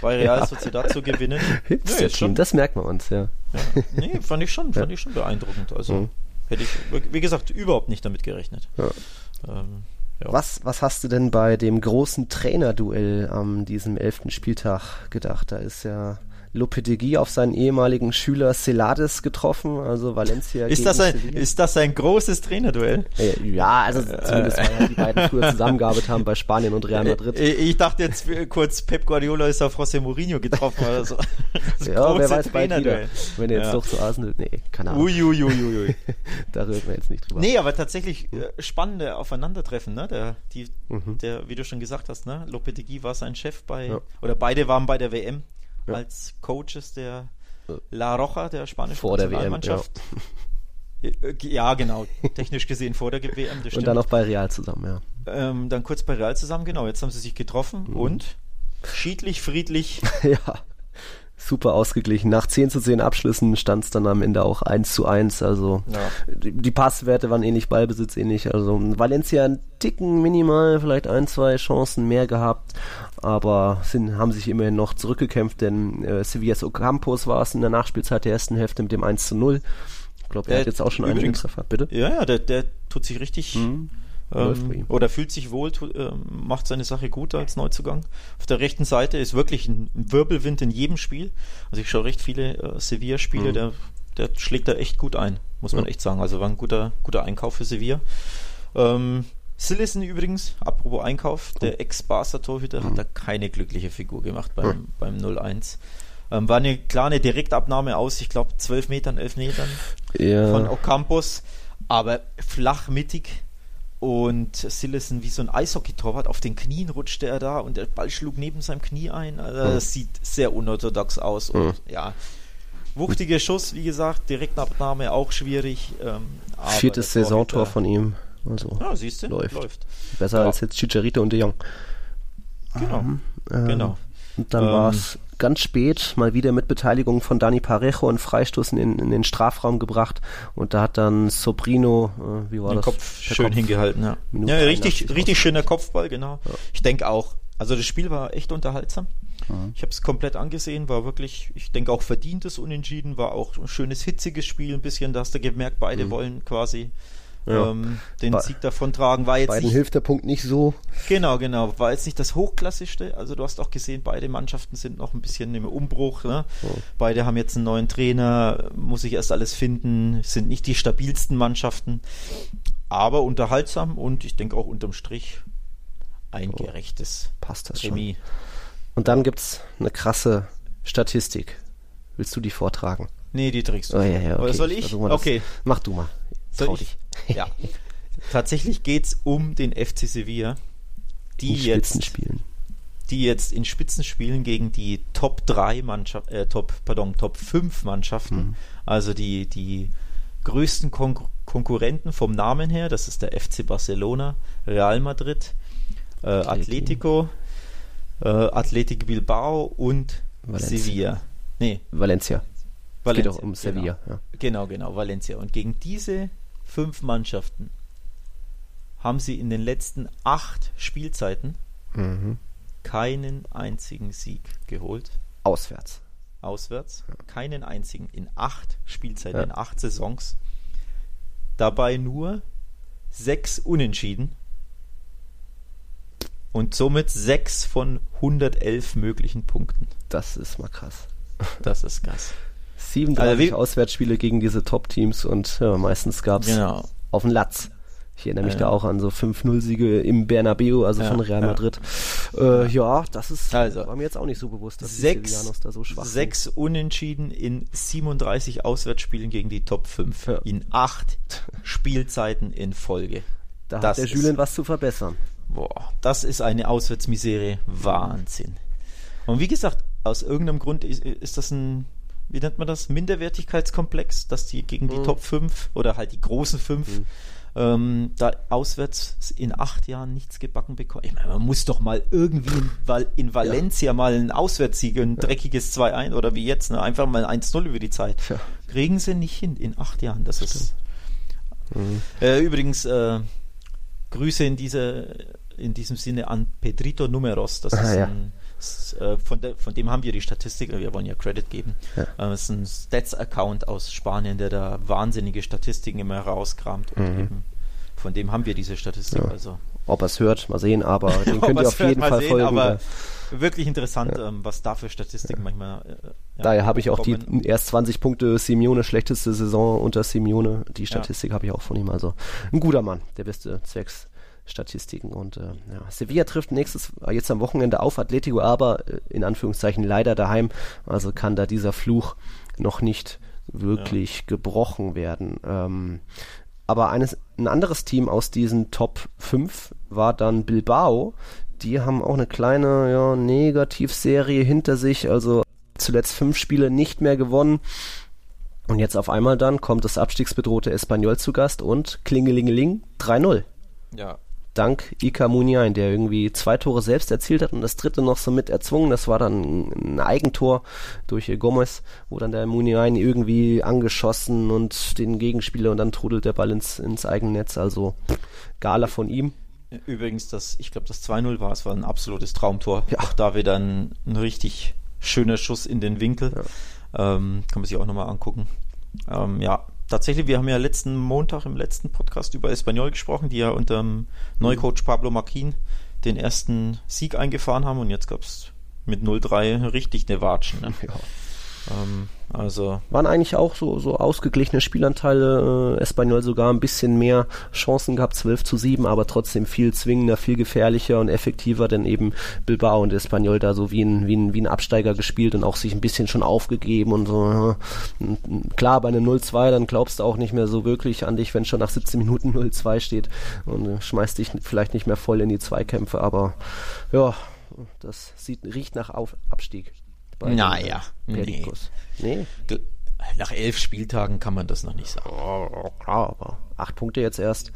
bei Real ja. Sociedad zu gewinnen. Hipster-Team, ja, das merkt man uns, ja. ja. Nee, fand ich schon, fand ich schon beeindruckend. Also mhm. hätte ich, wie gesagt, überhaupt nicht damit gerechnet. Ähm, was, was hast du denn bei dem großen Trainerduell am diesem elften Spieltag gedacht? Da ist ja Lopetegui auf seinen ehemaligen Schüler Celades getroffen, also Valencia. Ist, das ein, ist das ein großes Trainerduell? Ja, also zumindest weil ja die beiden früher zusammengearbeitet haben bei Spanien und Real Madrid. Ich dachte jetzt kurz, Pep Guardiola ist auf José Mourinho getroffen oder so. ja, wer weiß bald wieder. Wenn er jetzt ja. doch zu Arsenal, nee, keine Ahnung. Uiuiuiui. Ui, ui, ui. da reden wir jetzt nicht drüber. Nee, aber tatsächlich äh, spannende Aufeinandertreffen, ne? Der, die, mhm. der, wie du schon gesagt hast, ne? Lopetegui war sein Chef bei, ja. oder beide waren bei der WM ja. als Coaches der La Roja, der spanischen vor Nationalmannschaft. Der WM, ja. ja. genau. Technisch gesehen vor der WM. und dann auch bei Real zusammen, ja. Ähm, dann kurz bei Real zusammen, genau. Jetzt haben sie sich getroffen mhm. und schiedlich, friedlich. ja super ausgeglichen. Nach 10 zu 10 Abschlüssen stand es dann am Ende auch 1 zu 1. Also ja. die, Passwerte waren ähnlich, Ballbesitz ähnlich. Also Valencia ein Ticken minimal, vielleicht ein, zwei Chancen mehr gehabt, aber sind, haben sich immerhin noch zurückgekämpft, denn äh, Sevillas Ocampos war es in der Nachspielzeit der ersten Hälfte mit dem 1 zu 0. Ich glaube, er hat jetzt auch schon einen Treffer, bitte. Ja, ja, der, der tut sich richtig mhm. Ähm, oder fühlt sich wohl, äh, macht seine Sache gut als Neuzugang. Auf der rechten Seite ist wirklich ein Wirbelwind in jedem Spiel. Also ich schaue recht viele äh, Sevilla-Spiele, mhm. der, der schlägt da echt gut ein, muss man echt sagen. Also war ein guter, guter Einkauf für Sevilla. Ähm, Sillison übrigens, apropos Einkauf, der Ex-Barca-Torhüter mhm. hat da keine glückliche Figur gemacht beim, beim 0-1. Ähm, war eine kleine Direktabnahme aus, ich glaube, 12 Metern, 11 Metern ja. von Ocampos, aber flach mittig und Sillison wie so ein Eishockey-Torwart, auf den Knien rutschte er da und der Ball schlug neben seinem Knie ein. Also mhm. Das sieht sehr unorthodox aus. Und mhm. ja, wuchtiger Schuss, wie gesagt, Direktabnahme auch schwierig. Ähm, Viertes Saisontor von ihm. Also ja, siehst du, läuft. läuft. Besser ja. als jetzt Chicharito und De Jong. Genau. Ähm, genau. Und dann ähm, war es ganz spät mal wieder mit Beteiligung von Dani Parejo einen Freistoß in, in den Strafraum gebracht und da hat dann Sobrino, äh, wie war den das? Kopf schön Kopf hingehalten, ja. Minute ja, richtig, richtig schöner Kopfball, genau. Ja. Ich denke auch, also das Spiel war echt unterhaltsam. Mhm. Ich habe es komplett angesehen, war wirklich, ich denke auch verdientes Unentschieden, war auch ein schönes hitziges Spiel, ein bisschen, da hast du gemerkt, beide mhm. wollen quasi ja. ähm, den Bei, Sieg davontragen. War jetzt beiden nicht, hilft der Punkt nicht so. Genau, genau. War jetzt nicht das Hochklassischste. Also du hast auch gesehen, beide Mannschaften sind noch ein bisschen im Umbruch. Ne? Oh. Beide haben jetzt einen neuen Trainer, muss ich erst alles finden, sind nicht die stabilsten Mannschaften, aber unterhaltsam und ich denke auch unterm Strich ein oh. gerechtes Passt das Chemie. Schon. Und dann gibt es eine krasse Statistik. Willst du die vortragen? Nee, die trägst du. Oh, ja, ja, okay. Oder soll ich? ich okay. Mach du mal. Soll ich? Ja. Tatsächlich geht es um den FC Sevilla, die in jetzt, die jetzt in Spitzenspielen gegen die Top 3 Mannschaft, äh, Top, pardon, Top 5 Mannschaften, mhm. also die, die größten Kon Konkurrenten vom Namen her, das ist der FC Barcelona, Real Madrid, äh, Atletico, äh, Athletic Bilbao und Valencia. Sevilla. Nee. Valencia. Valencia. Es geht auch um Sevilla. Genau. Ja. genau, genau, Valencia. Und gegen diese fünf Mannschaften haben sie in den letzten acht Spielzeiten mhm. keinen einzigen Sieg geholt. Auswärts. Auswärts. Keinen einzigen in acht Spielzeiten, ja. in acht Saisons. Dabei nur sechs Unentschieden und somit sechs von 111 möglichen Punkten. Das ist mal krass. Das ist krass. 37 also Auswärtsspiele gegen diese Top-Teams und ja, meistens gab es genau. auf den Latz. Ich erinnere mich ja. da auch an so 5-0-Siege im Bernabeu, also ja, von Real Madrid. Ja. Äh, ja, das ist, also, war mir jetzt auch nicht so bewusst, dass sechs, da so schwach Sechs sind. Unentschieden in 37 Auswärtsspielen gegen die Top 5 in acht Spielzeiten in Folge. Da das hat der Julien was zu verbessern. Boah, das ist eine Auswärtsmisere. Wahnsinn. Und wie gesagt, aus irgendeinem Grund ist, ist das ein wie nennt man das, Minderwertigkeitskomplex, dass die gegen die mhm. Top 5 oder halt die großen 5 mhm ähm, da auswärts in acht Jahren nichts gebacken bekommen. Ich meine, man muss doch mal irgendwie in, Val in Valencia ja. mal einen Auswärtssieg, ein ja. dreckiges 2-1 oder wie jetzt, ne? einfach mal 1-0 über die Zeit. Ja. Kriegen sie nicht hin in acht Jahren. Das ist. Mhm. Äh, übrigens, äh, Grüße in, diese, in diesem Sinne an Pedrito Numeros. Das ist ah, ein von, de, von, dem haben wir die Statistik, wir wollen ja Credit geben. Ja. Äh, das ist ein Stats-Account aus Spanien, der da wahnsinnige Statistiken immer rauskramt. Und mhm. eben von dem haben wir diese Statistik. Ja. Also. Ob er es hört, mal sehen, aber den könnt ihr auf jeden Fall sehen, folgen. Aber wirklich interessant, ja. ähm, was da für Statistiken manchmal. Äh, Daher habe ich auch die erst 20 Punkte Simeone, schlechteste Saison unter Simeone. Die Statistik habe ich auch von ihm. Also ein guter Mann, der beste Zwecks. Statistiken. Und äh, ja, Sevilla trifft nächstes jetzt am Wochenende auf Atletico, aber äh, in Anführungszeichen leider daheim. Also kann da dieser Fluch noch nicht wirklich ja. gebrochen werden. Ähm, aber eines, ein anderes Team aus diesen Top 5 war dann Bilbao. Die haben auch eine kleine ja, Negativserie hinter sich. Also zuletzt fünf Spiele nicht mehr gewonnen. Und jetzt auf einmal dann kommt das abstiegsbedrohte Espanyol zu Gast und Klingelingeling 3-0. Ja, dank Ika Muniain, der irgendwie zwei Tore selbst erzielt hat und das dritte noch so mit erzwungen. Das war dann ein Eigentor durch Gomez, wo dann der Muniain irgendwie angeschossen und den Gegenspieler und dann trudelt der Ball ins, ins eigene Netz. Also Gala von ihm. Übrigens, das, ich glaube, das 2-0 war, es war ein absolutes Traumtor. Ja. Auch da wieder ein, ein richtig schöner Schuss in den Winkel. Ja. Ähm, kann man sich auch nochmal angucken. Ähm, ja, tatsächlich, wir haben ja letzten Montag im letzten Podcast über Espanyol gesprochen, die ja unter dem Neucoach Pablo Marquin den ersten Sieg eingefahren haben und jetzt gab es mit 0-3 richtig eine Watschen. Ne? Ja. Ähm, also waren eigentlich auch so, so ausgeglichene Spielanteile. Äh, Espanyol sogar ein bisschen mehr Chancen gehabt, 12 zu 7, aber trotzdem viel zwingender, viel gefährlicher und effektiver, denn eben Bilbao und Espanyol da so wie ein, wie ein, wie ein Absteiger gespielt und auch sich ein bisschen schon aufgegeben und so. Klar, bei einem 0-2, dann glaubst du auch nicht mehr so wirklich an dich, wenn schon nach 17 Minuten 0-2 steht und äh, schmeißt dich vielleicht nicht mehr voll in die Zweikämpfe, aber ja, das sieht, riecht nach Auf Abstieg naja, nee. nee. Nach elf Spieltagen kann man das noch nicht sagen. Oh, klar, aber acht Punkte jetzt erst.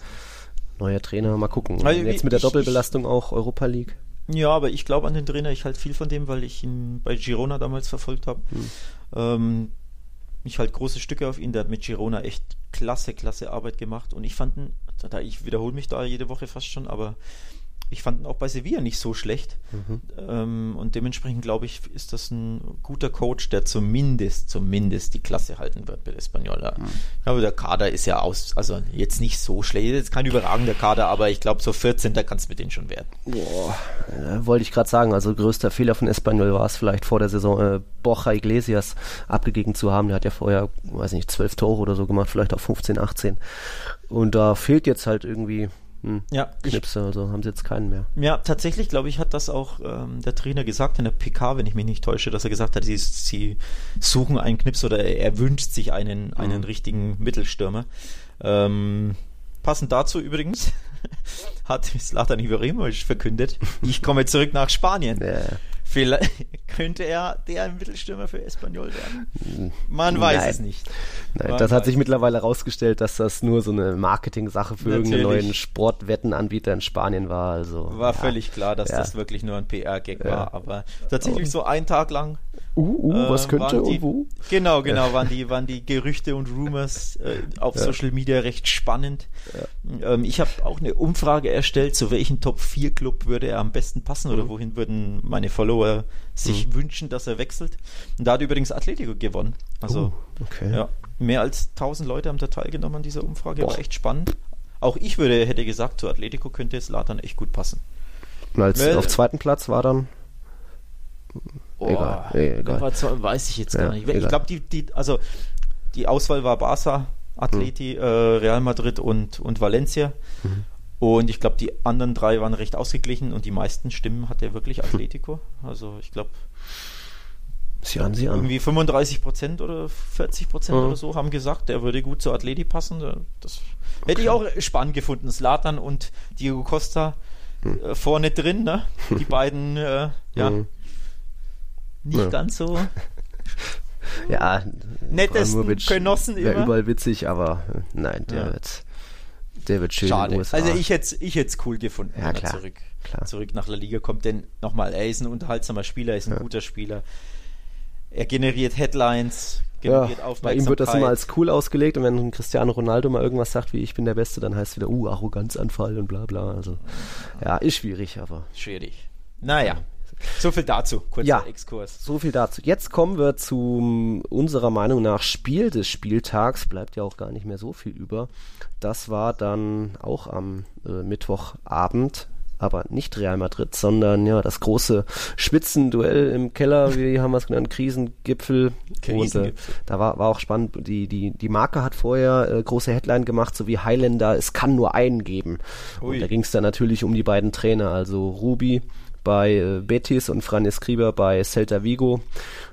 Neuer Trainer, mal gucken. Also, jetzt mit der Doppelbelastung ich, auch Europa League. Ja, aber ich glaube an den Trainer, ich halte viel von dem, weil ich ihn bei Girona damals verfolgt habe. Hm. Ähm, ich halte große Stücke auf ihn, der hat mit Girona echt klasse, klasse Arbeit gemacht und ich fand ihn, ich wiederhole mich da jede Woche fast schon, aber ich fand ihn auch bei Sevilla nicht so schlecht. Mhm. Ähm, und dementsprechend glaube ich, ist das ein guter Coach, der zumindest, zumindest die Klasse halten wird bei Espanyol. Mhm. Ich glaube, der Kader ist ja aus, also jetzt nicht so schlecht, jetzt kein überragender Kader, aber ich glaube, so 14. kannst du mit denen schon werden. Boah, äh, wollte ich gerade sagen, also größter Fehler von Espanyol war es vielleicht vor der Saison, äh, Borja Iglesias abgegeben zu haben. Der hat ja vorher, weiß nicht, 12 Tore oder so gemacht, vielleicht auch 15, 18. Und da fehlt jetzt halt irgendwie hm. Ja, Knipse, also haben sie jetzt keinen mehr. Ja, tatsächlich, glaube ich, hat das auch ähm, der Trainer gesagt in der PK, wenn ich mich nicht täusche, dass er gesagt hat, sie, sie suchen einen Knips oder er wünscht sich einen, einen mhm. richtigen Mittelstürmer. Ähm, passend dazu übrigens hat Slatan Ibrahimovic verkündet, ich komme zurück nach Spanien. Ja. Vielleicht könnte er der Mittelstürmer für Espanyol werden. Man weiß Nein. es nicht. Nein, das hat sich mittlerweile herausgestellt, dass das nur so eine Marketing-Sache für Natürlich. irgendeinen neuen Sportwettenanbieter in Spanien war. Also, war ja. völlig klar, dass ja. das wirklich nur ein PR-Gag ja. war. Aber tatsächlich so einen Tag lang Uh, uh, was äh, könnte die, uh, Genau, genau, waren die, waren die Gerüchte und Rumors äh, auf ja. Social Media recht spannend. Ja. Ähm, ich habe auch eine Umfrage erstellt, zu welchem Top 4 Club würde er am besten passen mhm. oder wohin würden meine Follower sich mhm. wünschen, dass er wechselt. Und da hat übrigens Atletico gewonnen. Also, uh, okay. ja, mehr als 1000 Leute haben da teilgenommen an dieser Umfrage. Boah. War echt spannend. Auch ich würde, hätte gesagt, zu Atletico könnte es Latan echt gut passen. Und als Weil, auf zweiten Platz war dann Oh, egal, egal. War, weiß ich jetzt gar nicht. Ich glaube, die, die, also die Auswahl war Barca, Atleti, mhm. äh, Real Madrid und, und Valencia. Mhm. Und ich glaube, die anderen drei waren recht ausgeglichen und die meisten Stimmen hat er wirklich Atletico. Also ich glaube, Sie an, Sie an. Irgendwie 35 Prozent oder 40 Prozent mhm. oder so haben gesagt, der würde gut zur Atleti passen. Das okay. hätte ich auch spannend gefunden. Slatan und Diego Costa mhm. äh, vorne drin, ne? Die beiden, äh, ja, mhm. Nicht ja. ganz so. ja, nettesten Genossen immer. überall witzig, aber äh, nein, der ja. wird der wird schön Schade. Also ich hätte ich es cool gefunden, ja, wenn er zurück, klar. zurück nach La Liga kommt, denn nochmal, er ist ein unterhaltsamer Spieler, er ist ein ja. guter Spieler. Er generiert Headlines, generiert ja, Aufmerksamkeit. Bei ihm wird das immer als cool ausgelegt und wenn Cristiano Ronaldo mal irgendwas sagt wie ich bin der Beste, dann heißt es wieder, uh, Arroganzanfall und bla bla. Also ja, ist schwierig, aber. Schwierig. Naja. So viel dazu, kurzer ja, Exkurs. So viel dazu. Jetzt kommen wir zum unserer Meinung nach Spiel des Spieltags. Bleibt ja auch gar nicht mehr so viel über. Das war dann auch am äh, Mittwochabend aber nicht Real Madrid, sondern ja das große Spitzenduell im Keller, wie haben wir es genannt, Krisengipfel. Krisengipfel. Und, äh, da war, war auch spannend, die, die, die Marke hat vorher äh, große Headline gemacht, so wie Highlander, es kann nur einen geben. Ui. Und da ging es dann natürlich um die beiden Trainer, also Ruby bei äh, Betis und Fran Escriber bei Celta Vigo.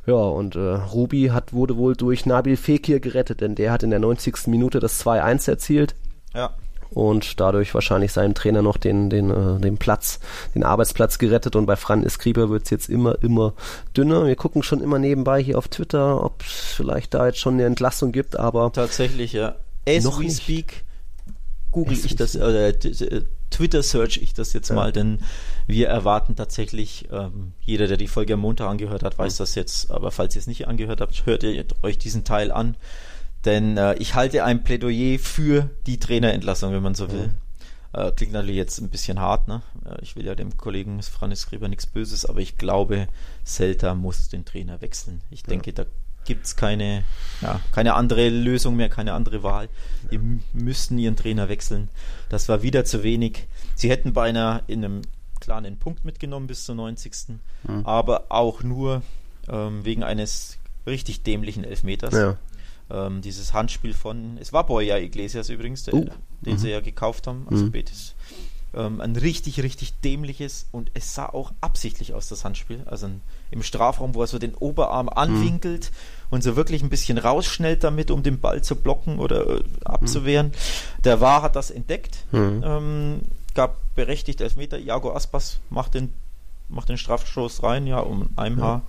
Ja, und äh, Ruby hat, wurde wohl durch Nabil Fekir gerettet, denn der hat in der 90. Minute das 2-1 erzielt. Ja und dadurch wahrscheinlich seinem Trainer noch den, den, äh, den Platz, den Arbeitsplatz gerettet und bei Fran wird es jetzt immer, immer dünner. Wir gucken schon immer nebenbei hier auf Twitter, ob es vielleicht da jetzt schon eine Entlassung gibt, aber tatsächlich, ja. As noch we speak google ich das, äh, Twitter search ich das jetzt ja. mal, denn wir erwarten tatsächlich, ähm, jeder, der die Folge am Montag angehört hat, weiß das jetzt, aber falls ihr es nicht angehört habt, hört ihr euch diesen Teil an. Denn äh, ich halte ein Plädoyer für die Trainerentlassung, wenn man so will. Mhm. Äh, klingt natürlich jetzt ein bisschen hart, ne? Äh, ich will ja dem Kollegen Franz Skriber nichts Böses, aber ich glaube, Celta muss den Trainer wechseln. Ich ja. denke, da gibt es keine, ja, keine andere Lösung mehr, keine andere Wahl. Die müssten ihren Trainer wechseln. Das war wieder zu wenig. Sie hätten beinahe in einem klaren Punkt mitgenommen bis zur 90. Mhm. Aber auch nur ähm, wegen eines richtig dämlichen Elfmeters. Ja. Ähm, dieses Handspiel von, es war Boya Iglesias übrigens, der, uh, den uh sie ja gekauft haben, also uh Betis. Ähm, ein richtig, richtig dämliches und es sah auch absichtlich aus, das Handspiel. Also ein, im Strafraum, wo er so den Oberarm mhm. anwinkelt und so wirklich ein bisschen rausschnellt damit, um den Ball zu blocken oder äh, abzuwehren. Der War hat das entdeckt, ähm, gab berechtigt Elfmeter. Iago Aspas macht den, macht den Strafstoß rein, ja, um ein Haar.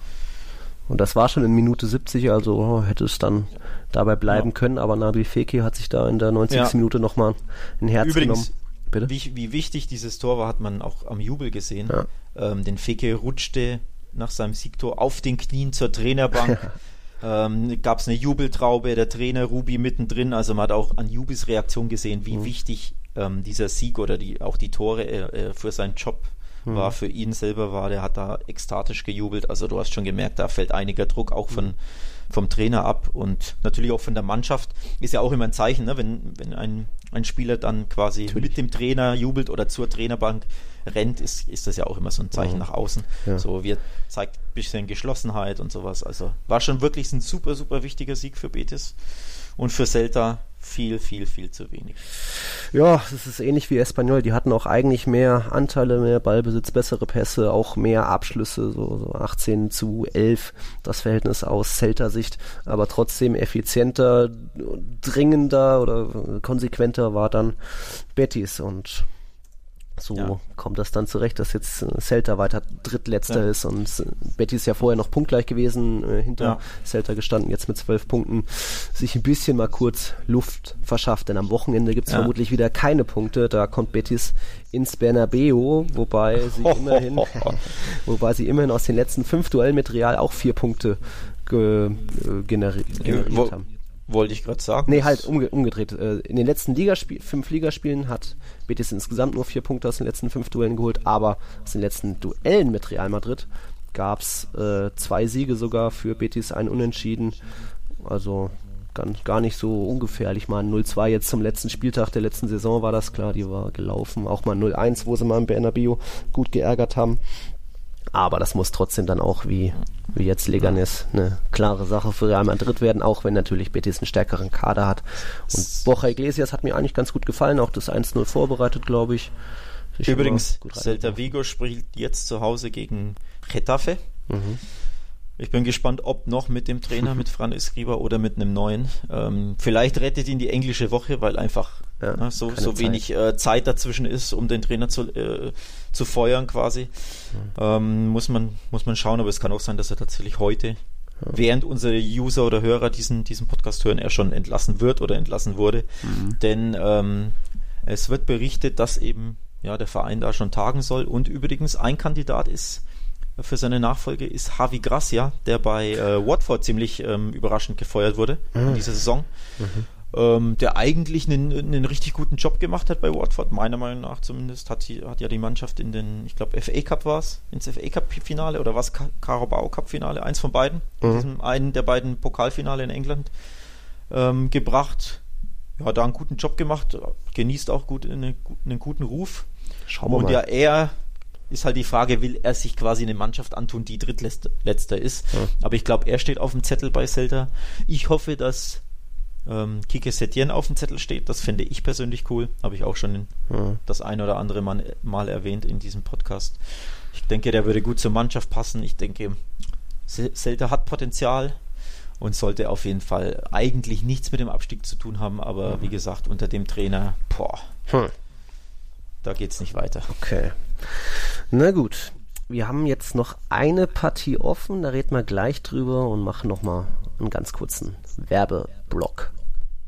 Und das war schon in Minute 70, also oh, hätte es dann dabei bleiben ja. können, aber Nabil Fekir hat sich da in der 90. Ja. Minute nochmal ein Herz Übrigens, genommen. Wie, wie, wichtig dieses Tor war, hat man auch am Jubel gesehen. Ja. Ähm, denn Fekir rutschte nach seinem Siegtor auf den Knien zur Trainerbank. ähm, Gab es eine Jubeltraube, der Trainer Ruby mittendrin. Also man hat auch an Jubis Reaktion gesehen, wie mhm. wichtig ähm, dieser Sieg oder die, auch die Tore äh, äh für seinen Job war, mhm. für ihn selber war, der hat da ekstatisch gejubelt. Also du hast schon gemerkt, da fällt einiger Druck auch von, vom Trainer ab und natürlich auch von der Mannschaft. Ist ja auch immer ein Zeichen, ne? wenn, wenn ein, ein Spieler dann quasi natürlich. mit dem Trainer jubelt oder zur Trainerbank rennt, ist, ist das ja auch immer so ein Zeichen mhm. nach außen. Ja. So, wir zeigt ein bisschen Geschlossenheit und sowas. Also war schon wirklich ein super, super wichtiger Sieg für Betis und für Celta viel, viel, viel zu wenig. Ja, es ist ähnlich wie Espanyol. Die hatten auch eigentlich mehr Anteile, mehr Ballbesitz, bessere Pässe, auch mehr Abschlüsse, so, so 18 zu 11, das Verhältnis aus Celta-Sicht. Aber trotzdem effizienter, dringender oder konsequenter war dann Betis und so ja. kommt das dann zurecht, dass jetzt äh, Celta weiter drittletzter ja. ist und Betty ist ja vorher noch punktgleich gewesen, äh, hinter ja. Celta gestanden, jetzt mit zwölf Punkten, sich ein bisschen mal kurz Luft verschafft, denn am Wochenende gibt es vermutlich wieder keine Punkte, da kommt Betis ins Bernabeu, wobei sie immerhin, wobei sie immerhin aus den letzten fünf Duellen mit Real auch vier Punkte ge, äh, generi generiert haben. Wollte ich gerade sagen. Nee, halt umge umgedreht. Äh, in den letzten Ligaspiel fünf Ligaspielen hat Betis insgesamt nur vier Punkte aus den letzten fünf Duellen geholt, aber aus den letzten Duellen mit Real Madrid gab es äh, zwei Siege sogar für Betis, ein Unentschieden. Also ganz, gar nicht so ungefährlich. Mal 0-2 jetzt zum letzten Spieltag der letzten Saison war das klar, die war gelaufen. Auch mal 0-1, wo sie mal im Bernabeu gut geärgert haben. Aber das muss trotzdem dann auch wie, wie jetzt Leganes eine klare Sache für Real Madrid werden, auch wenn natürlich Betis einen stärkeren Kader hat. Und Borja Iglesias hat mir eigentlich ganz gut gefallen, auch das 1-0 vorbereitet, glaube ich. ich. Übrigens, Celta Vigo spielt jetzt zu Hause gegen Getafe. Mhm. Ich bin gespannt, ob noch mit dem Trainer, mit Fran Escriba oder mit einem neuen. Ähm, vielleicht rettet ihn die englische Woche, weil einfach ja, ne, so, so wenig äh, Zeit dazwischen ist, um den Trainer zu, äh, zu feuern quasi. Mhm. Ähm, muss, man, muss man schauen, aber es kann auch sein, dass er tatsächlich heute, ja. während unsere User oder Hörer diesen, diesen Podcast hören, er schon entlassen wird oder entlassen wurde. Mhm. Denn ähm, es wird berichtet, dass eben ja, der Verein da schon tagen soll. Und übrigens ein Kandidat ist für seine Nachfolge ist Javi Gracia, der bei äh, Watford ziemlich ähm, überraschend gefeuert wurde mhm. in dieser Saison. Mhm. Ähm, der eigentlich einen, einen richtig guten Job gemacht hat bei Watford, meiner Meinung nach zumindest, hat, hat ja die Mannschaft in den, ich glaube, FA Cup war es, ins FA Cup Finale oder was Carabao Cup Finale, eins von beiden, mhm. diesem einen der beiden Pokalfinale in England ähm, gebracht. Ja, da einen guten Job gemacht, genießt auch gut eine, einen guten Ruf. Schauen wir Und mal. ja, er ist halt die Frage, will er sich quasi eine Mannschaft antun, die drittletzter ist. Ja. Aber ich glaube, er steht auf dem Zettel bei Celta. Ich hoffe, dass ähm, Kike Setien auf dem Zettel steht. Das finde ich persönlich cool. Habe ich auch schon ja. das ein oder andere mal, mal erwähnt in diesem Podcast. Ich denke, der würde gut zur Mannschaft passen. Ich denke, Celta hat Potenzial und sollte auf jeden Fall eigentlich nichts mit dem Abstieg zu tun haben. Aber mhm. wie gesagt, unter dem Trainer, boah, hm. da geht es nicht weiter. Okay. Na gut, wir haben jetzt noch eine Partie offen, da reden wir gleich drüber und machen nochmal einen ganz kurzen Werbeblock.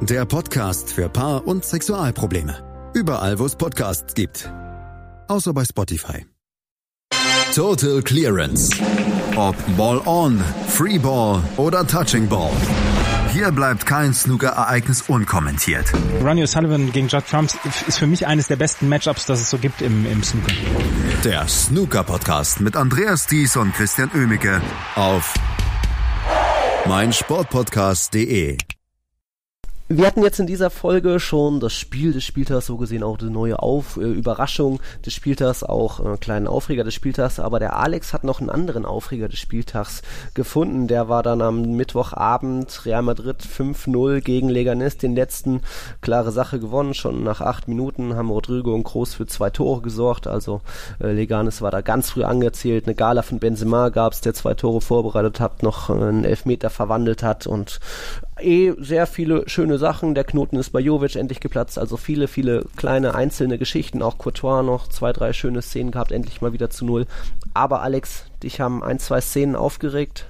Der Podcast für Paar- und Sexualprobleme. Überall, wo es Podcasts gibt. Außer bei Spotify. Total Clearance. Ob Ball on, Free Ball oder Touching Ball. Hier bleibt kein Snooker-Ereignis unkommentiert. Ronnie O'Sullivan gegen Judd Trump ist für mich eines der besten Matchups, das es so gibt im, im Snooker. Der Snooker-Podcast mit Andreas Dies und Christian Oemicke auf meinsportpodcast.de. Wir hatten jetzt in dieser Folge schon das Spiel des Spieltags, so gesehen auch die neue Auf äh, Überraschung des Spieltags, auch einen äh, kleinen Aufreger des Spieltags, aber der Alex hat noch einen anderen Aufreger des Spieltags gefunden. Der war dann am Mittwochabend Real Madrid 5-0 gegen Leganes, den letzten klare Sache gewonnen. Schon nach acht Minuten haben Rodrigo und Groß für zwei Tore gesorgt, also äh, Leganes war da ganz früh angezählt. Eine Gala von Benzema gab's, der zwei Tore vorbereitet hat, noch einen Elfmeter verwandelt hat und eh sehr viele schöne Sachen. Der Knoten ist bei Jovic endlich geplatzt. Also viele, viele kleine einzelne Geschichten. Auch Courtois noch zwei, drei schöne Szenen gehabt. Endlich mal wieder zu Null. Aber Alex, dich haben ein, zwei Szenen aufgeregt.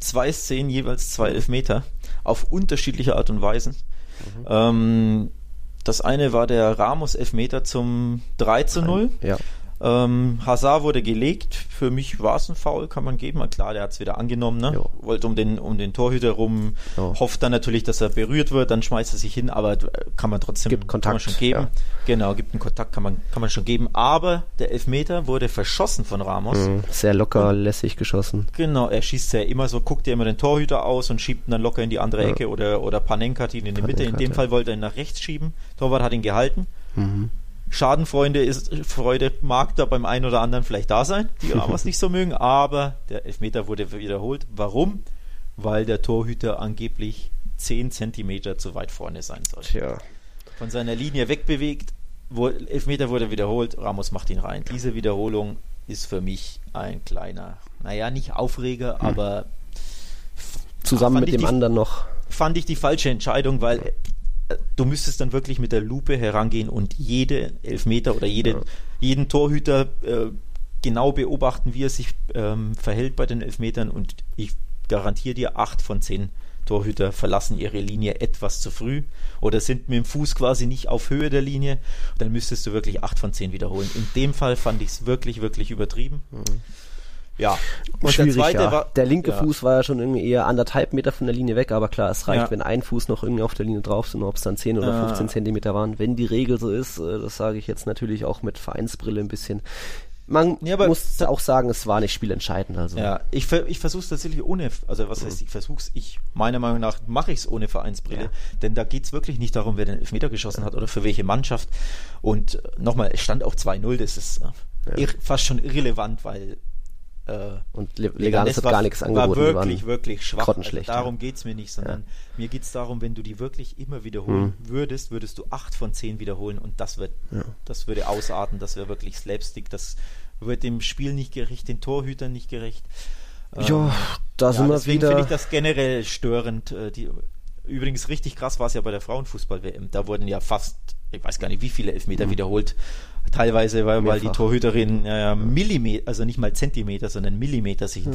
Zwei Szenen, jeweils zwei Elfmeter. Auf unterschiedliche Art und Weisen. Mhm. Ähm, das eine war der Ramos Elfmeter zum 3 zu 0. Ja. Ähm, Hazard wurde gelegt. Für mich war es ein Foul, kann man geben. Klar, der hat es wieder angenommen. Ne? Wollte um den, um den Torhüter rum. Jo. Hofft dann natürlich, dass er berührt wird. Dann schmeißt er sich hin. Aber kann man trotzdem gibt Kontakt, schon geben. Ja. Genau, gibt einen Kontakt, kann man, kann man schon geben. Aber der Elfmeter wurde verschossen von Ramos. Mhm, sehr locker, und, lässig geschossen. Genau, er schießt ja immer so, guckt ja immer den Torhüter aus und schiebt ihn dann locker in die andere ja. Ecke. Oder, oder Panenka hat ihn in die Mitte. In dem Fall wollte er ihn nach rechts schieben. Torwart hat ihn gehalten. Mhm. Schadenfreude ist, Freude mag da beim einen oder anderen vielleicht da sein, die Ramos nicht so mögen, aber der Elfmeter wurde wiederholt. Warum? Weil der Torhüter angeblich 10 Zentimeter zu weit vorne sein soll. Tja. Von seiner Linie wegbewegt, wo, Elfmeter wurde wiederholt, Ramos macht ihn rein. Diese Wiederholung ist für mich ein kleiner, naja, nicht Aufreger, hm. aber zusammen mit dem die, anderen noch. Fand ich die falsche Entscheidung, weil du müsstest dann wirklich mit der Lupe herangehen und jede Elfmeter oder jede, ja. jeden Torhüter äh, genau beobachten, wie er sich ähm, verhält bei den Elfmetern und ich garantiere dir, acht von zehn Torhüter verlassen ihre Linie etwas zu früh oder sind mit dem Fuß quasi nicht auf Höhe der Linie, dann müsstest du wirklich acht von zehn wiederholen. In dem Fall fand ich es wirklich, wirklich übertrieben. Mhm. Ja, und Schwierig, der zweite ja. war. Der linke ja. Fuß war ja schon irgendwie eher anderthalb Meter von der Linie weg, aber klar, es reicht, ja. wenn ein Fuß noch irgendwie auf der Linie drauf sind, ob es dann 10 oder 15 Zentimeter waren. Wenn die Regel so ist, äh, das sage ich jetzt natürlich auch mit Vereinsbrille ein bisschen, man muss auch sagen, es war nicht spielentscheidend. Also. Ja, ich, ich versuche es tatsächlich ohne, also was heißt, ich versuche es, ich, meiner Meinung nach mache ich es ohne Vereinsbrille, denn da geht es wirklich nicht darum, wer den Elfmeter geschossen hat oder für welche Mannschaft. Und äh, nochmal, es stand auch 2-0, das ist äh, fast schon irrelevant, weil äh, und Le Leganes hat gar nichts angeboten. War wirklich, wirklich schwach. Also darum ja. es mir nicht, sondern ja. mir geht es darum, wenn du die wirklich immer wiederholen mhm. würdest, würdest du acht von zehn wiederholen und das wird, ja. das würde ausarten, das wäre wirklich Slapstick, das wird dem Spiel nicht gerecht, den Torhütern nicht gerecht. Ja, ähm, da sind wir deswegen wieder. finde ich das generell störend. Äh, die, übrigens richtig krass war es ja bei der Frauenfußball-WM. Da wurden ja fast, ich weiß gar nicht, wie viele Elfmeter mhm. wiederholt teilweise, weil, weil die Torhüterin ja, Millimeter, also nicht mal Zentimeter, sondern Millimeter sich ja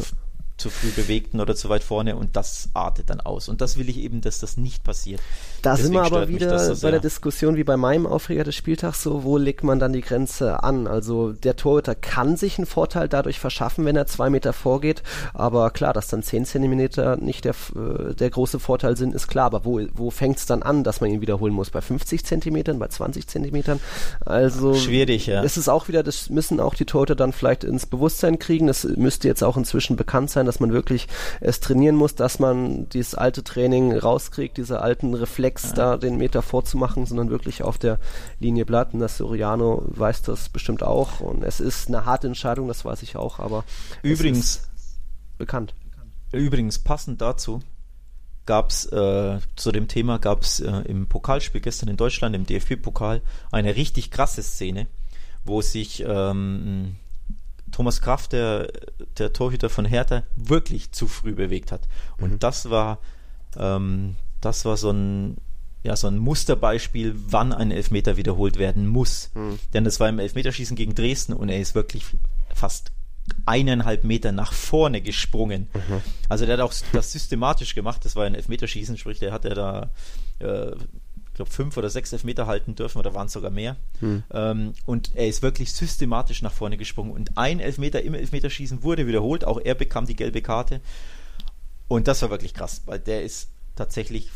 zu früh bewegten oder zu weit vorne und das artet dann aus. Und das will ich eben, dass das nicht passiert. Da Deswegen sind wir aber wieder so bei der Diskussion wie bei meinem Aufreger des Spieltags so, wo legt man dann die Grenze an? Also der Torhüter kann sich einen Vorteil dadurch verschaffen, wenn er zwei Meter vorgeht, aber klar, dass dann zehn Zentimeter nicht der, äh, der große Vorteil sind, ist klar, aber wo, wo fängt es dann an, dass man ihn wiederholen muss? Bei 50 Zentimetern, bei 20 Zentimetern? Also schwierig, ja. Es ist auch wieder, das müssen auch die Torhüter dann vielleicht ins Bewusstsein kriegen, das müsste jetzt auch inzwischen bekannt sein, dass man wirklich es trainieren muss, dass man dieses alte Training rauskriegt, diese alten Reflex ja. da den Meter vorzumachen, sondern wirklich auf der Linie bleibt. Und das Soriano weiß das bestimmt auch. Und es ist eine harte Entscheidung, das weiß ich auch, aber übrigens bekannt. Übrigens passend dazu gab es äh, zu dem Thema gab es äh, im Pokalspiel gestern in Deutschland im DFB-Pokal eine richtig krasse Szene, wo sich ähm, Thomas Kraft, der, der Torhüter von Hertha, wirklich zu früh bewegt hat. Und mhm. das war, ähm, das war so ein, ja, so ein Musterbeispiel, wann ein Elfmeter wiederholt werden muss. Mhm. Denn das war im Elfmeterschießen gegen Dresden und er ist wirklich fast eineinhalb Meter nach vorne gesprungen. Mhm. Also der hat auch das systematisch gemacht. Das war ein Elfmeterschießen, sprich, der hat er da äh, glaube, fünf oder sechs Elfmeter halten dürfen oder waren es sogar mehr. Hm. Ähm, und er ist wirklich systematisch nach vorne gesprungen. Und ein Elfmeter im Elfmeterschießen wurde wiederholt. Auch er bekam die gelbe Karte. Und das war wirklich krass, weil der ist tatsächlich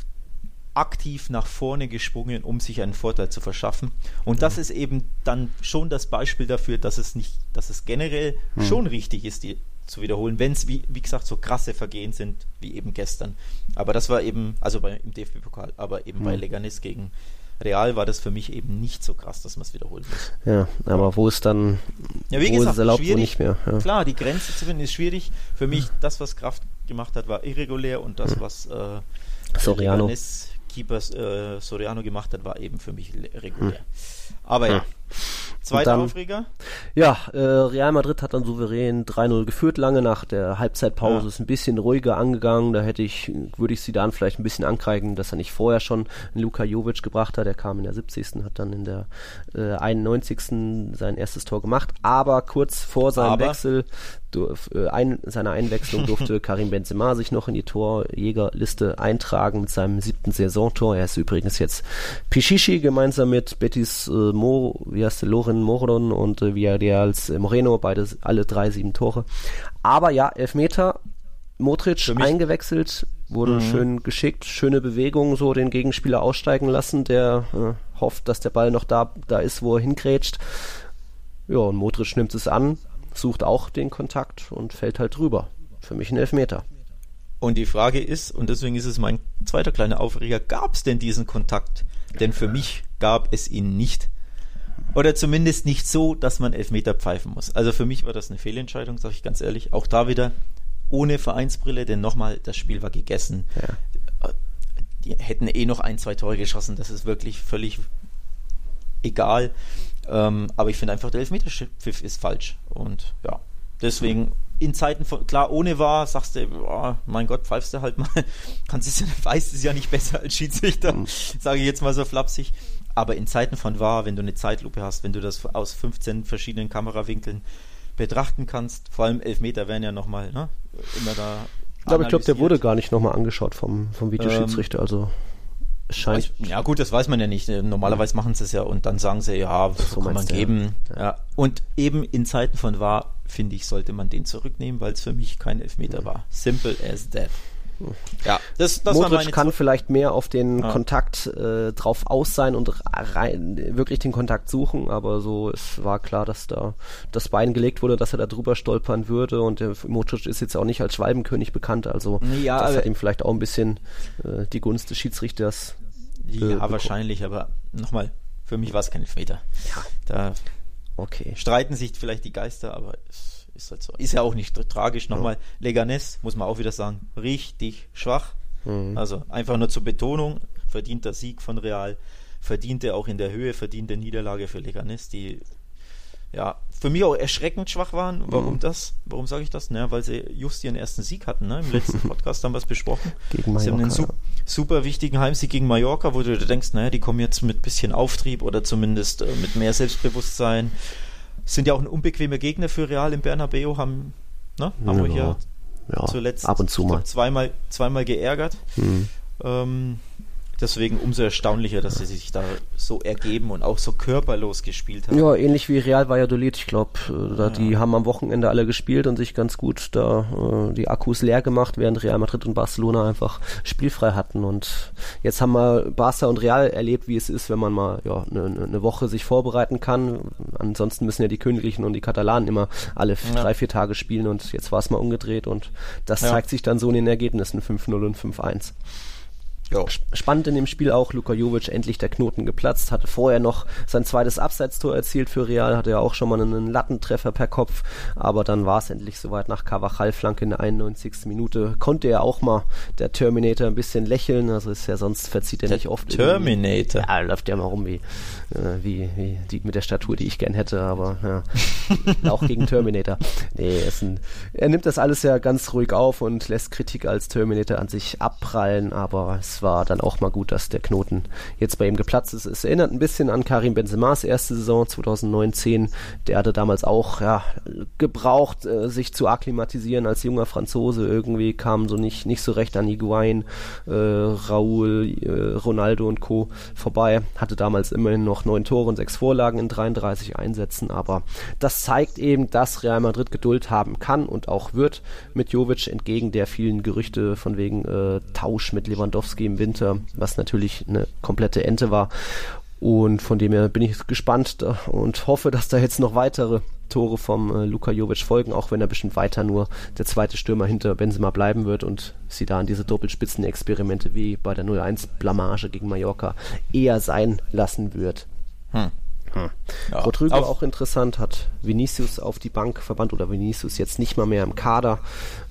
aktiv nach vorne gesprungen, um sich einen Vorteil zu verschaffen. Und das ist eben dann schon das Beispiel dafür, dass es nicht, dass es generell hm. schon richtig ist, die zu wiederholen, wenn es, wie, wie gesagt, so krasse Vergehen sind, wie eben gestern. Aber das war eben, also bei, im DFB-Pokal, aber eben mhm. bei Leganis gegen Real war das für mich eben nicht so krass, dass man es wiederholen muss. Ja, aber wo ist dann, ja, wie wo gesagt, ist es erlaubt, wo nicht mehr. Ja. Klar, die Grenze zu finden ist schwierig. Für mich, das, was Kraft gemacht hat, war irregulär und das, mhm. was äh, Soriano. Leganis Keeper äh, Soriano gemacht hat, war eben für mich regulär. Mhm. Aber ja. Zweiter dann, Aufreger? Ja, äh, Real Madrid hat dann souverän 3-0 geführt, lange nach der Halbzeitpause. Ja. Ist ein bisschen ruhiger angegangen. Da hätte ich, würde ich sie dann vielleicht ein bisschen ankreiden, dass er nicht vorher schon Luka Jovic gebracht hat. Der kam in der 70. hat dann in der äh, 91. sein erstes Tor gemacht. Aber kurz vor seinem Aber Wechsel durf, äh, ein, seiner Einwechslung durfte Karim Benzema sich noch in die Torjägerliste eintragen mit seinem siebten Saisontor. Er ist übrigens jetzt Pichichi gemeinsam mit Betis äh, Mo, wie heißt der, Loren Moron und äh, Villarreals Moreno, beide alle drei sieben Tore. Aber ja, Elfmeter, Modric eingewechselt, wurde mhm. schön geschickt, schöne Bewegung, so den Gegenspieler aussteigen lassen, der äh, hofft, dass der Ball noch da, da ist, wo er hingrätscht. Ja, und Modric nimmt es an, sucht auch den Kontakt und fällt halt drüber. Für mich ein Elfmeter. Und die Frage ist, und deswegen ist es mein zweiter kleiner Aufreger, gab es denn diesen Kontakt? Denn für mich gab es ihn nicht. Oder zumindest nicht so, dass man Elfmeter pfeifen muss. Also für mich war das eine Fehlentscheidung, sage ich ganz ehrlich. Auch da wieder ohne Vereinsbrille, denn nochmal, das Spiel war gegessen. Ja. Die hätten eh noch ein, zwei Tore geschossen. Das ist wirklich völlig egal. Ähm, aber ich finde einfach, der Elfmeterpfiff ist falsch. Und ja, deswegen in Zeiten von, klar, ohne war, sagst du, oh, mein Gott, pfeifst du halt mal, kannst es ja, weißt es ja nicht besser als Schiedsrichter, mhm. sage ich jetzt mal so flapsig. Aber in Zeiten von war, wenn du eine Zeitlupe hast, wenn du das aus 15 verschiedenen Kamerawinkeln betrachten kannst, vor allem Elfmeter werden ja nochmal, ne, immer da. Aber ich glaube, der wurde gar nicht nochmal angeschaut vom, vom Videoschiedsrichter, ähm, also scheint. Ja, gut, das weiß man ja nicht. Normalerweise machen sie es ja und dann sagen sie, ja, so kann man geben. Ja. ja. Und eben in Zeiten von war, finde ich, sollte man den zurücknehmen, weil es für mich kein Elfmeter mhm. war. Simple as that. Ja, das, das Modric kann vielleicht mehr auf den ja. Kontakt äh, drauf aus sein und rein, wirklich den Kontakt suchen, aber so es war klar, dass da das Bein gelegt wurde, dass er da drüber stolpern würde und der Modric ist jetzt auch nicht als Schwalbenkönig bekannt, also ja, das hat ihm vielleicht auch ein bisschen äh, die Gunst des Schiedsrichters ja, bekommen. wahrscheinlich, aber nochmal, für mich war es kein Elfmeter. Ja. Da okay. streiten sich vielleicht die Geister, aber es ist halt so. Ist ja auch nicht tragisch. Nochmal, ja. Leganes, muss man auch wieder sagen, richtig schwach. Mhm. Also einfach nur zur Betonung, verdienter Sieg von Real, verdiente auch in der Höhe, verdiente Niederlage für Leganes, die ja, für mich auch erschreckend schwach waren. Warum mhm. das? Warum sage ich das? Naja, weil sie just ihren ersten Sieg hatten. Ne? Im letzten Podcast haben wir es besprochen. Gegen Mallorca, sie haben einen su super wichtigen Heimsieg gegen Mallorca, wo du denkst, naja, die kommen jetzt mit bisschen Auftrieb oder zumindest äh, mit mehr Selbstbewusstsein. Sind ja auch ein unbequemer Gegner für Real im Bernabeu, haben, ne, haben ja, wir hier ja, zuletzt ab und zu mal. Glaub, zweimal, zweimal geärgert. Mhm. Ähm, Deswegen umso erstaunlicher, dass sie sich da so ergeben und auch so körperlos gespielt haben. Ja, ähnlich wie Real Valladolid. Ich glaube, äh, ja. die haben am Wochenende alle gespielt und sich ganz gut da äh, die Akkus leer gemacht, während Real Madrid und Barcelona einfach spielfrei hatten. Und jetzt haben wir Barca und Real erlebt, wie es ist, wenn man mal ja eine ne Woche sich vorbereiten kann. Ansonsten müssen ja die Königlichen und die Katalanen immer alle ja. drei, vier Tage spielen und jetzt war es mal umgedreht und das ja. zeigt sich dann so in den Ergebnissen 5-0 und 5-1. Jo. Spannend in dem Spiel auch, Luka Jovic endlich der Knoten geplatzt, hatte vorher noch sein zweites Abseitstor erzielt für Real, hatte ja auch schon mal einen Lattentreffer per Kopf, aber dann war es endlich soweit nach Cavachal-Flanke in der 91. Minute. Konnte er auch mal der Terminator ein bisschen lächeln, also ist ja sonst verzieht er der nicht oft. Terminator? Ja, läuft ja mal rum wie, äh, wie, wie die, mit der Statur, die ich gern hätte, aber ja, auch gegen Terminator. Nee, ein, er nimmt das alles ja ganz ruhig auf und lässt Kritik als Terminator an sich abprallen, aber es war dann auch mal gut, dass der Knoten jetzt bei ihm geplatzt ist. Es erinnert ein bisschen an Karim Benzemas erste Saison 2019. Der hatte damals auch ja, gebraucht, äh, sich zu akklimatisieren als junger Franzose. Irgendwie kam so nicht, nicht so recht an Higuain, äh, Raúl, äh, Ronaldo und Co. vorbei. Hatte damals immerhin noch neun Tore und sechs Vorlagen in 33 Einsätzen. Aber das zeigt eben, dass Real Madrid Geduld haben kann und auch wird mit Jovic entgegen der vielen Gerüchte von wegen äh, Tausch mit Lewandowski im Winter, was natürlich eine komplette Ente war. Und von dem her bin ich gespannt und hoffe, dass da jetzt noch weitere Tore vom äh, Luka Jovic folgen, auch wenn er bestimmt weiter nur der zweite Stürmer hinter Benzema bleiben wird und sie da an diese Doppelspitzenexperimente wie bei der 0-1 Blamage gegen Mallorca eher sein lassen wird. Hm. Hm. Ja, Rodrigo auch interessant, hat Vinicius auf die Bank verbannt oder Vinicius jetzt nicht mal mehr im Kader,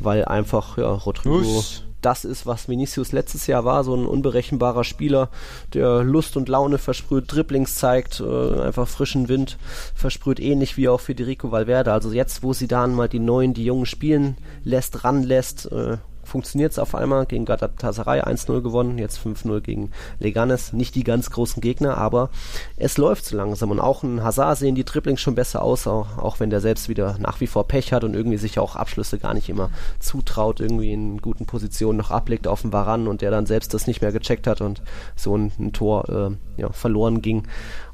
weil einfach ja, Rodrigo Usch das ist, was Vinicius letztes Jahr war, so ein unberechenbarer Spieler, der Lust und Laune versprüht, Dribblings zeigt, äh, einfach frischen Wind versprüht, ähnlich wie auch Federico Valverde. Also jetzt, wo sie dann mal die Neuen, die Jungen spielen lässt, ranlässt, äh, funktioniert es auf einmal. Gegen Galatasaray 1-0 gewonnen, jetzt 5-0 gegen Leganes. Nicht die ganz großen Gegner, aber es läuft so langsam. Und auch ein Hazard sehen die Dribblings schon besser aus, auch, auch wenn der selbst wieder nach wie vor Pech hat und irgendwie sich auch Abschlüsse gar nicht immer zutraut, irgendwie in guten Positionen noch ablegt auf den Varan und der dann selbst das nicht mehr gecheckt hat und so ein, ein Tor äh, ja, verloren ging.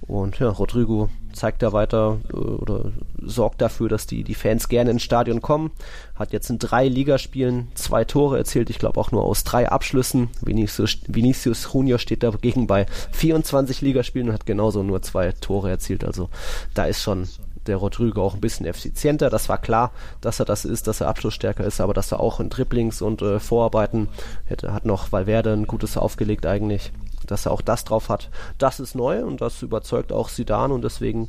Und ja, Rodrigo zeigt da weiter äh, oder sorgt dafür, dass die, die Fans gerne ins Stadion kommen. Hat jetzt in drei Ligaspielen zwei Tore erzielt, ich glaube auch nur aus drei Abschlüssen. Vinicius, Vinicius Junior steht dagegen bei 24 Ligaspielen und hat genauso nur zwei Tore erzielt. Also da ist schon der Rodrigo auch ein bisschen effizienter. Das war klar, dass er das ist, dass er abschlussstärker ist, aber dass er auch in Dribblings und äh, Vorarbeiten hätte, hat noch Valverde ein gutes aufgelegt eigentlich dass er auch das drauf hat. Das ist neu und das überzeugt auch Sidan und deswegen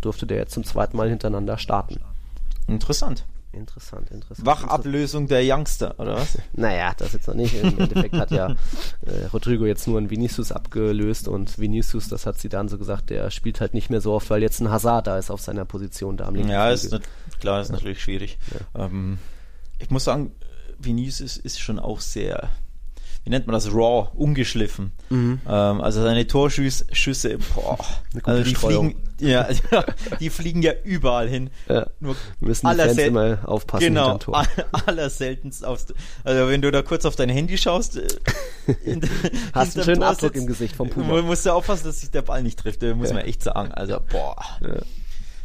durfte der jetzt zum zweiten Mal hintereinander starten. Interessant. Interessant, interessant. Wachablösung der Youngster, oder was? Naja, das jetzt noch nicht. Im Endeffekt hat ja äh, Rodrigo jetzt nur einen Vinicius abgelöst und Vinicius, das hat sie dann so gesagt, der spielt halt nicht mehr so oft, weil jetzt ein Hazard da ist auf seiner Position da am linken Ja, ist klar, ist natürlich schwierig. Ähm, ich muss sagen, Vinicius ist schon auch sehr, wie nennt man das, raw, ungeschliffen. Ähm, also seine Torschüsse, boah, Eine gute also die Streuung. fliegen, ja, die fliegen ja überall hin. Ja. Nur Müssen die Fans immer aufpassen Genau, Tor. all- allerseltenst aufs, also wenn du da kurz auf dein Handy schaust, äh, in, Hast einen schönen Tor Abdruck sitzt, im Gesicht vom Puma. mu- musst du aufpassen, dass sich der Ball nicht trifft, äh, muss man echt sagen. Also, boah. Sei-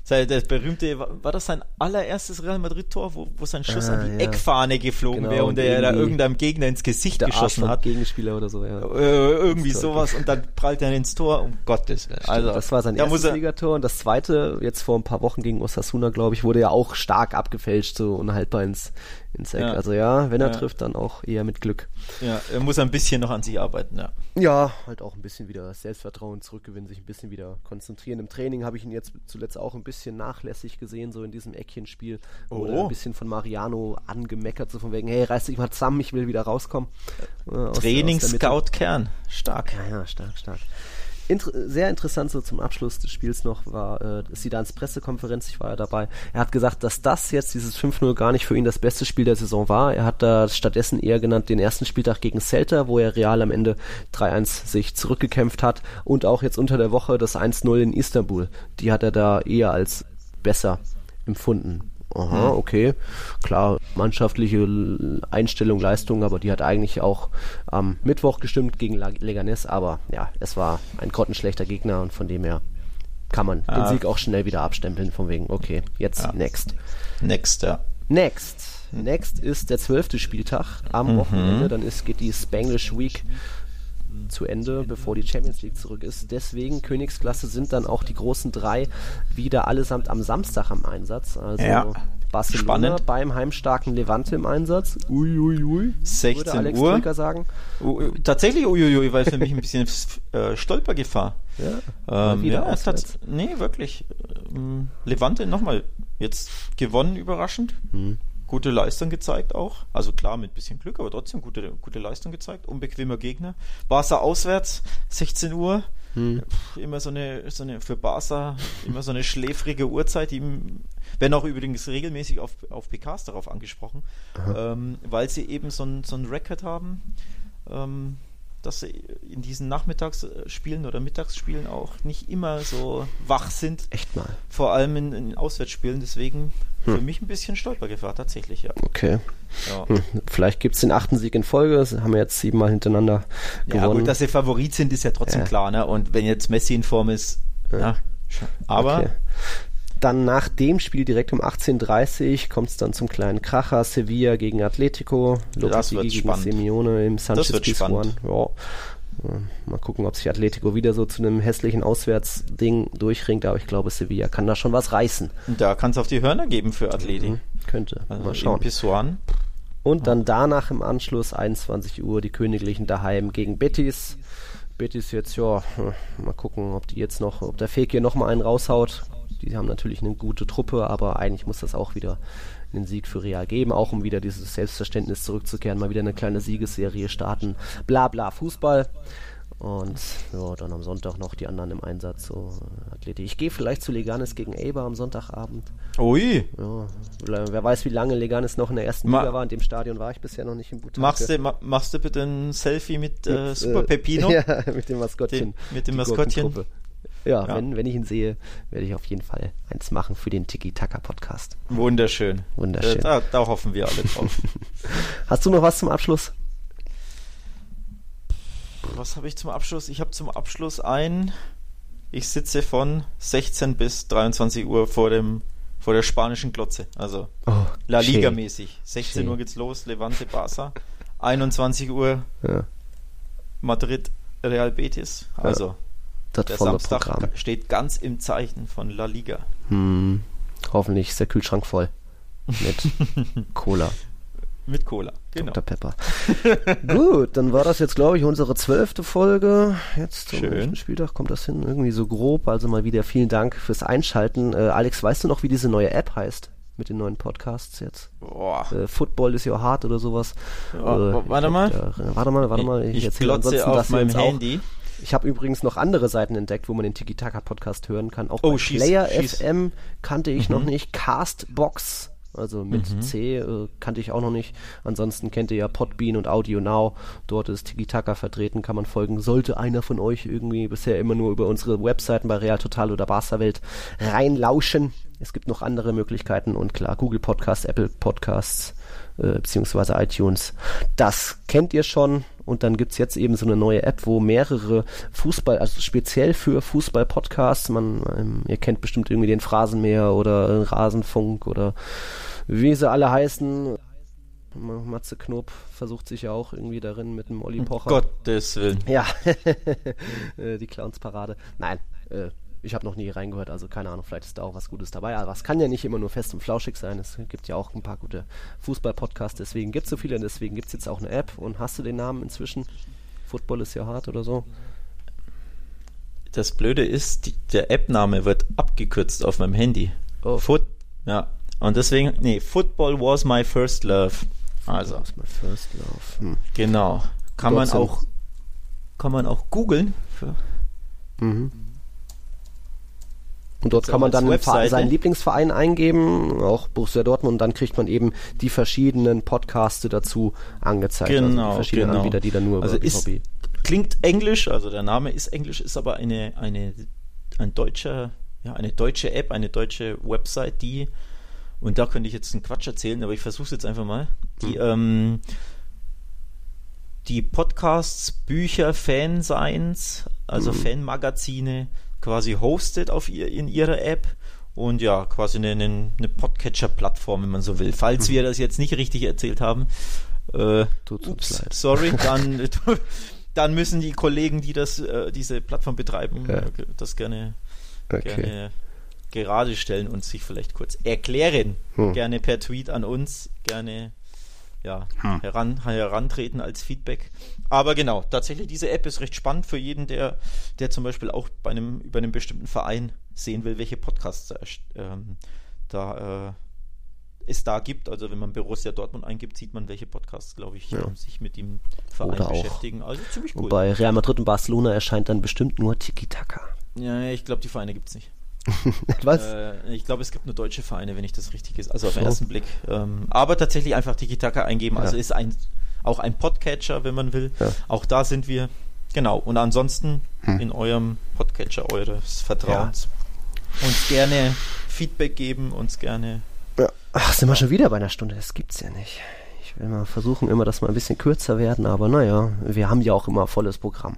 Das berühmte, war das sein allererstes Real Madrid-Tor, wo, wo sein Schuss Ah, an die ja. Eckfahne geflogen Genau, wäre und und der da irgendeinem Gegner ins Gesicht geschossen hat? Gegenspieler oder so, ja. Äh, irgendwie sowas und dann prallt er ins Tor, um Gottes Willen. Also, das war sein da erstes er, Ligator und das zweite, jetzt vor ein paar Wochen gegen Osasuna, glaube ich, wurde ja auch stark abgefälscht, so unhaltbar ins Eck. Ja. Also ja, wenn er Ja. trifft, dann auch eher mit Glück. ja, er muss ein bisschen noch an sich arbeiten, ja. Ja, halt auch ein bisschen wieder das Selbstvertrauen zurückgewinnen, sich ein bisschen wieder konzentrieren. Im Training habe ich ihn jetzt zuletzt auch ein bisschen nachlässig gesehen, so in diesem Eckchenspiel. Wurde Oh. ein bisschen von Mariano angemeckert, so von wegen, hey, reiß dich mal zusammen, ich will wieder rauskommen. Äh, Mitte. Trainingsscout Kern, stark. Ja, ja, stark, stark. Inter sehr interessant so zum Abschluss des Spiels noch war äh, Sidans Pressekonferenz, ich war ja dabei. Er hat gesagt, dass das jetzt, dieses 5-0, gar nicht für ihn das beste Spiel der Saison war. Er hat da stattdessen eher genannt den ersten Spieltag gegen Celta, wo er Real am Ende 3-1 sich zurückgekämpft hat und auch jetzt unter der Woche das 1-0 in Istanbul. Die hat er da eher als besser empfunden. Aha, okay. Klar, mannschaftliche Einstellung, Leistung, aber die hat eigentlich auch am Mittwoch gestimmt gegen Leganes, aber ja, es war ein grottenschlechter Gegner und von dem her kann man den Ah. Sieg auch schnell wieder abstempeln, von wegen, okay, jetzt Ja. next. Next, ja. Next. Next ist der zwölfte Spieltag am Wochenende. Dann ist, geht die Spanglish Week zu Ende, bevor die Champions League zurück ist. Deswegen Königsklasse sind dann auch die großen drei wieder allesamt am Samstag am Einsatz. Also Ja. Barcelona Spannend. beim heimstarken Levante im Einsatz. Ui, ui, ui. 16 würde Alex Uhr. Troika sagen. U- Tatsächlich uiuiui, weil für mich ein bisschen äh, Stolpergefahr. Ja. Ähm, wieder ja, nee, wirklich. Ähm, Levante nochmal jetzt gewonnen, überraschend. Hm. Gute Leistung gezeigt auch. Also klar, mit bisschen Glück, aber trotzdem gute, gute Leistung gezeigt. Unbequemer Gegner. Barca auswärts, 16 Uhr. Hm. Pff, Immer so eine, so eine, für Barca immer so eine schläfrige Uhrzeit. Die werden auch übrigens regelmäßig auf, auf PKs darauf angesprochen, ähm, weil sie eben so ein, so ein Record haben. Ähm, dass sie in diesen Nachmittagsspielen oder Mittagsspielen auch nicht immer so wach sind, Echt mal. vor allem in, in Auswärtsspielen. Deswegen für mich ein bisschen Stolpergefahr tatsächlich, ja. Okay. Ja, Hm. Vielleicht gibt es den achten Sieg in Folge. Das haben wir jetzt siebenmal hintereinander ja gewonnen. gut, dass sie Favorit sind, ist ja trotzdem Ja. klar. Ne? Und wenn jetzt Messi in Form ist, ja, schon. aber Okay. Dann nach dem Spiel direkt um 18.30 Uhr kommt es dann zum kleinen Kracher. Sevilla gegen Atletico. Wird gegen spannend. Simeone im Sanchez Pizjuan. Ja. Mal gucken, ob sich Atletico wieder so zu einem hässlichen Auswärtsding durchringt. Aber ich glaube, Sevilla kann da schon was reißen. da kann es auf die Hörner geben für Athletik. Hm, Könnte. Also Mal schauen. Pisuan. Und dann danach im Anschluss 21 Uhr die Königlichen daheim gegen Betis. Betis jetzt, ja, hm, mal gucken, ob die jetzt noch, ob der Fake hier nochmal einen raushaut. Die haben natürlich eine gute Truppe, aber eigentlich muss das auch wieder einen Sieg für Real geben, auch um wieder dieses Selbstverständnis zurückzukehren, mal wieder eine kleine Siegesserie starten. Bla bla Fußball. Und ja, dann am Sonntag noch die anderen im Einsatz, so äh, Athletik. Ich gehe vielleicht zu Leganes gegen Eber am Sonntagabend. Ui, Ja, wer weiß, wie lange Leganes noch in der ersten Ma- Liga war. In dem Stadion war ich bisher noch nicht im Butanke. machst du, ma, machst du bitte ein Selfie mit, äh, Mit, Super äh, Pepino? Ja, mit dem Maskottchen. Dem- mit dem Die Maskottchen. Ja, Ja. Wenn, wenn ich ihn sehe, werde ich auf jeden Fall eins machen für den Tiki-Taka-Podcast. Wunderschön. Wunderschön. Da, da hoffen wir alle drauf. Hast du noch was zum Abschluss? Was habe ich zum Abschluss? Ich habe zum Abschluss ein. Ich sitze von 16 bis 23 Uhr vor dem vor der spanischen Glotze. Also Oh, La. Liga mäßig. 16 Schön. Uhr geht's los, Levante Barça. 21 Uhr Ja, Madrid Real Betis. Also das der volle Samstag Programm. steht ganz im Zeichen von La Liga. Hm, hoffentlich ist der Kühlschrank voll. Mit Cola, Mit Cola. Genau. Dr. Pepper. Gut, dann war das jetzt, glaube ich, unsere zwölfte Folge. Jetzt zum Schön. nächsten Spieltag kommt das hin, irgendwie so grob. Also mal wieder vielen Dank fürs Einschalten. Äh, Alex, weißt du noch, wie diese neue App heißt? Mit den neuen Podcasts jetzt? Boah. äh, Football is your heart oder sowas. Ja, Äh, warte ich mal. hab Da, warte mal, warte mal. Ich, erzähl glotze ansonsten, auf wir meinem uns auch- Handy. Ich habe übrigens noch andere Seiten entdeckt, wo man den Tiki-Taka-Podcast hören kann. Auch Oh, bei schieß, Player schieß. FM kannte ich noch Mhm. nicht. Castbox, also mit Mhm. C, äh, kannte ich auch noch nicht. Ansonsten kennt ihr ja Podbean und Audio Now. Dort ist Tiki-Taka vertreten, kann man folgen. Sollte einer von euch irgendwie bisher immer nur über unsere Webseiten bei Real Total oder Barca Welt reinlauschen. Es gibt noch andere Möglichkeiten und klar, Google Podcasts, Apple Podcasts, äh, beziehungsweise iTunes. Das kennt ihr schon. Und dann gibt's jetzt eben so eine neue App, wo mehrere Fußball, also speziell für Fußball-Podcasts, man, ähm, ihr kennt bestimmt irgendwie den Phrasenmäher oder Rasenfunk oder wie sie alle heißen. Matze Knob versucht sich ja auch irgendwie darin mit dem Olli Pocher. Gottes Willen. Ja, Äh, die Clownsparade. Nein, äh, ich habe noch nie reingehört, also keine Ahnung, vielleicht ist da auch was Gutes dabei. Aber es kann ja nicht immer nur fest und flauschig sein. Es gibt ja auch ein paar gute Fußball-Podcasts, deswegen gibt es so viele und deswegen gibt es jetzt auch eine App. Und hast du den Namen inzwischen? Football ist ja hart oder so. Das Blöde ist, die, der App-Name wird abgekürzt auf meinem Handy. Oh. Foot, ja. Und deswegen, nee, Football was my first love. Also, ist mein First Love. Hm. genau. Kann man Dort auch, kann man auch googeln. Mhm. Und dort kann man dann Webseite? seinen Lieblingsverein eingeben, auch Borussia Dortmund, und dann kriegt man eben die verschiedenen Podcaste dazu angezeigt. also Genau, die verschiedenen genau. Anbieter, die dann nur Also über ist- BVB. Klingt englisch, also der Name ist englisch, ist aber eine, eine, ein deutscher, ja, eine deutsche App, eine deutsche Website, die, und da könnte ich jetzt einen Quatsch erzählen, aber ich versuche es jetzt einfach mal, die, ähm, die Podcasts, Bücher, Fanseins, also Fanmagazine quasi hostet auf ihr, in ihrer App und ja, quasi eine, eine, Podcatcher-Plattform, wenn man so will. Falls wir das jetzt nicht richtig erzählt haben, äh, uns ups, leid. sorry, dann, dann müssen die Kollegen, die das, äh, diese Plattform betreiben, Ja. äh, das gerne, Okay. gerne gerade stellen und sich vielleicht kurz erklären. Hm. Gerne per Tweet an uns, gerne ja, Hm. heran, herantreten als Feedback. Aber genau, tatsächlich, diese App ist recht spannend für jeden, der, der zum Beispiel auch bei einem, über einen bestimmten Verein sehen will, welche Podcasts ähm, da äh, es da gibt. Also wenn man Borussia Dortmund eingibt, sieht man, welche Podcasts, glaube ich, Ja. ähm, sich mit dem Verein Oder auch- beschäftigen. Also ziemlich cool. Und bei Real Madrid und Barcelona erscheint dann bestimmt nur Tiki-Taka. ja, ich glaube, die Vereine gibt es nicht. Was? Äh, ich glaube, es gibt nur deutsche Vereine, wenn ich das richtig ist. Also auf den So. ersten Blick. Ähm, aber tatsächlich einfach Tiki-Taka eingeben. Ja. Also ist ein, auch ein Podcatcher, wenn man will. Ja. Auch da sind wir. Genau. Und ansonsten Hm. in eurem Podcatcher eures Vertrauens. Uns gerne Feedback geben, uns gerne. Ja. Ach, sind wir schon wieder bei einer Stunde? Das gibt's ja nicht. Ich will mal versuchen, immer, dass wir ein bisschen kürzer werden, aber naja, wir haben ja auch immer volles Programm.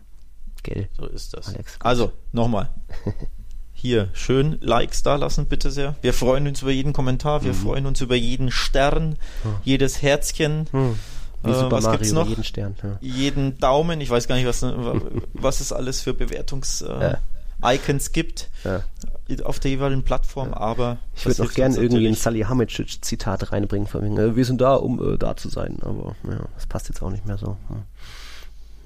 Gell? So ist das. Alex, also, nochmal. Hier, schön Likes da lassen, bitte sehr. Wir freuen uns über jeden Kommentar, wir Mhm. freuen uns über jeden Stern, jedes Herzchen. Hm. Wie Äh, Super was Mario gibt's noch? jeden Stern. Ja. jeden Daumen. Ich weiß gar nicht, was, was es alles für Bewertungs-Icons Ja. gibt Ja. auf der jeweiligen Plattform, aber Ich würde auch gerne irgendwie ein natürlich. Salihamidzic-Zitat reinbringen, von wegen, äh, wir sind da, um äh, da zu sein, aber ja, das passt jetzt auch nicht mehr so. Hm.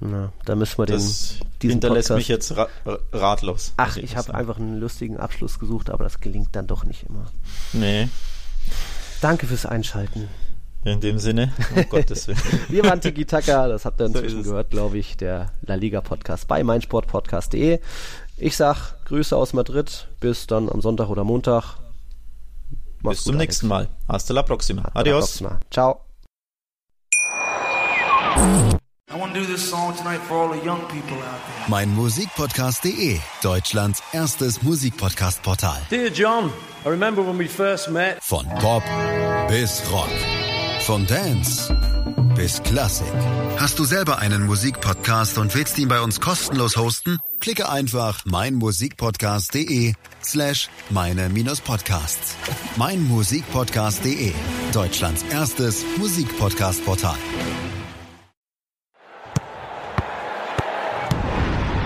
Na, da müssen wir den, Das diesen hinterlässt Podcast... mich jetzt ra ra- ratlos. Ach, ich habe einfach einen lustigen Abschluss gesucht, aber das gelingt dann doch nicht immer. Nee, Danke fürs Einschalten. in dem Sinne, um Gottes Willen. Wir waren Tiki Taka, das habt ihr So inzwischen es. gehört, glaube ich, der La Liga Podcast bei meinsportpodcast.de. Ich sag Grüße aus Madrid, bis dann am Sonntag oder Montag. Mach's Bis zum Alex. nächsten Mal. Hasta la próxima. Hasta la Adios. próxima. Ciao. I want to do this song tonight for all the young people out there. Mein Musikpodcast.de, Deutschlands erstes Musikpodcast-Portal. Dear John, I remember when we first met. Von Pop bis Rock. Von Dance bis Klassik. Hast du selber einen Musikpodcast und willst ihn bei uns kostenlos hosten? Klicke einfach meinmusikpodcast.de slash meine-podcasts. Meinmusikpodcast.de, Deutschlands erstes Musikpodcast-Portal.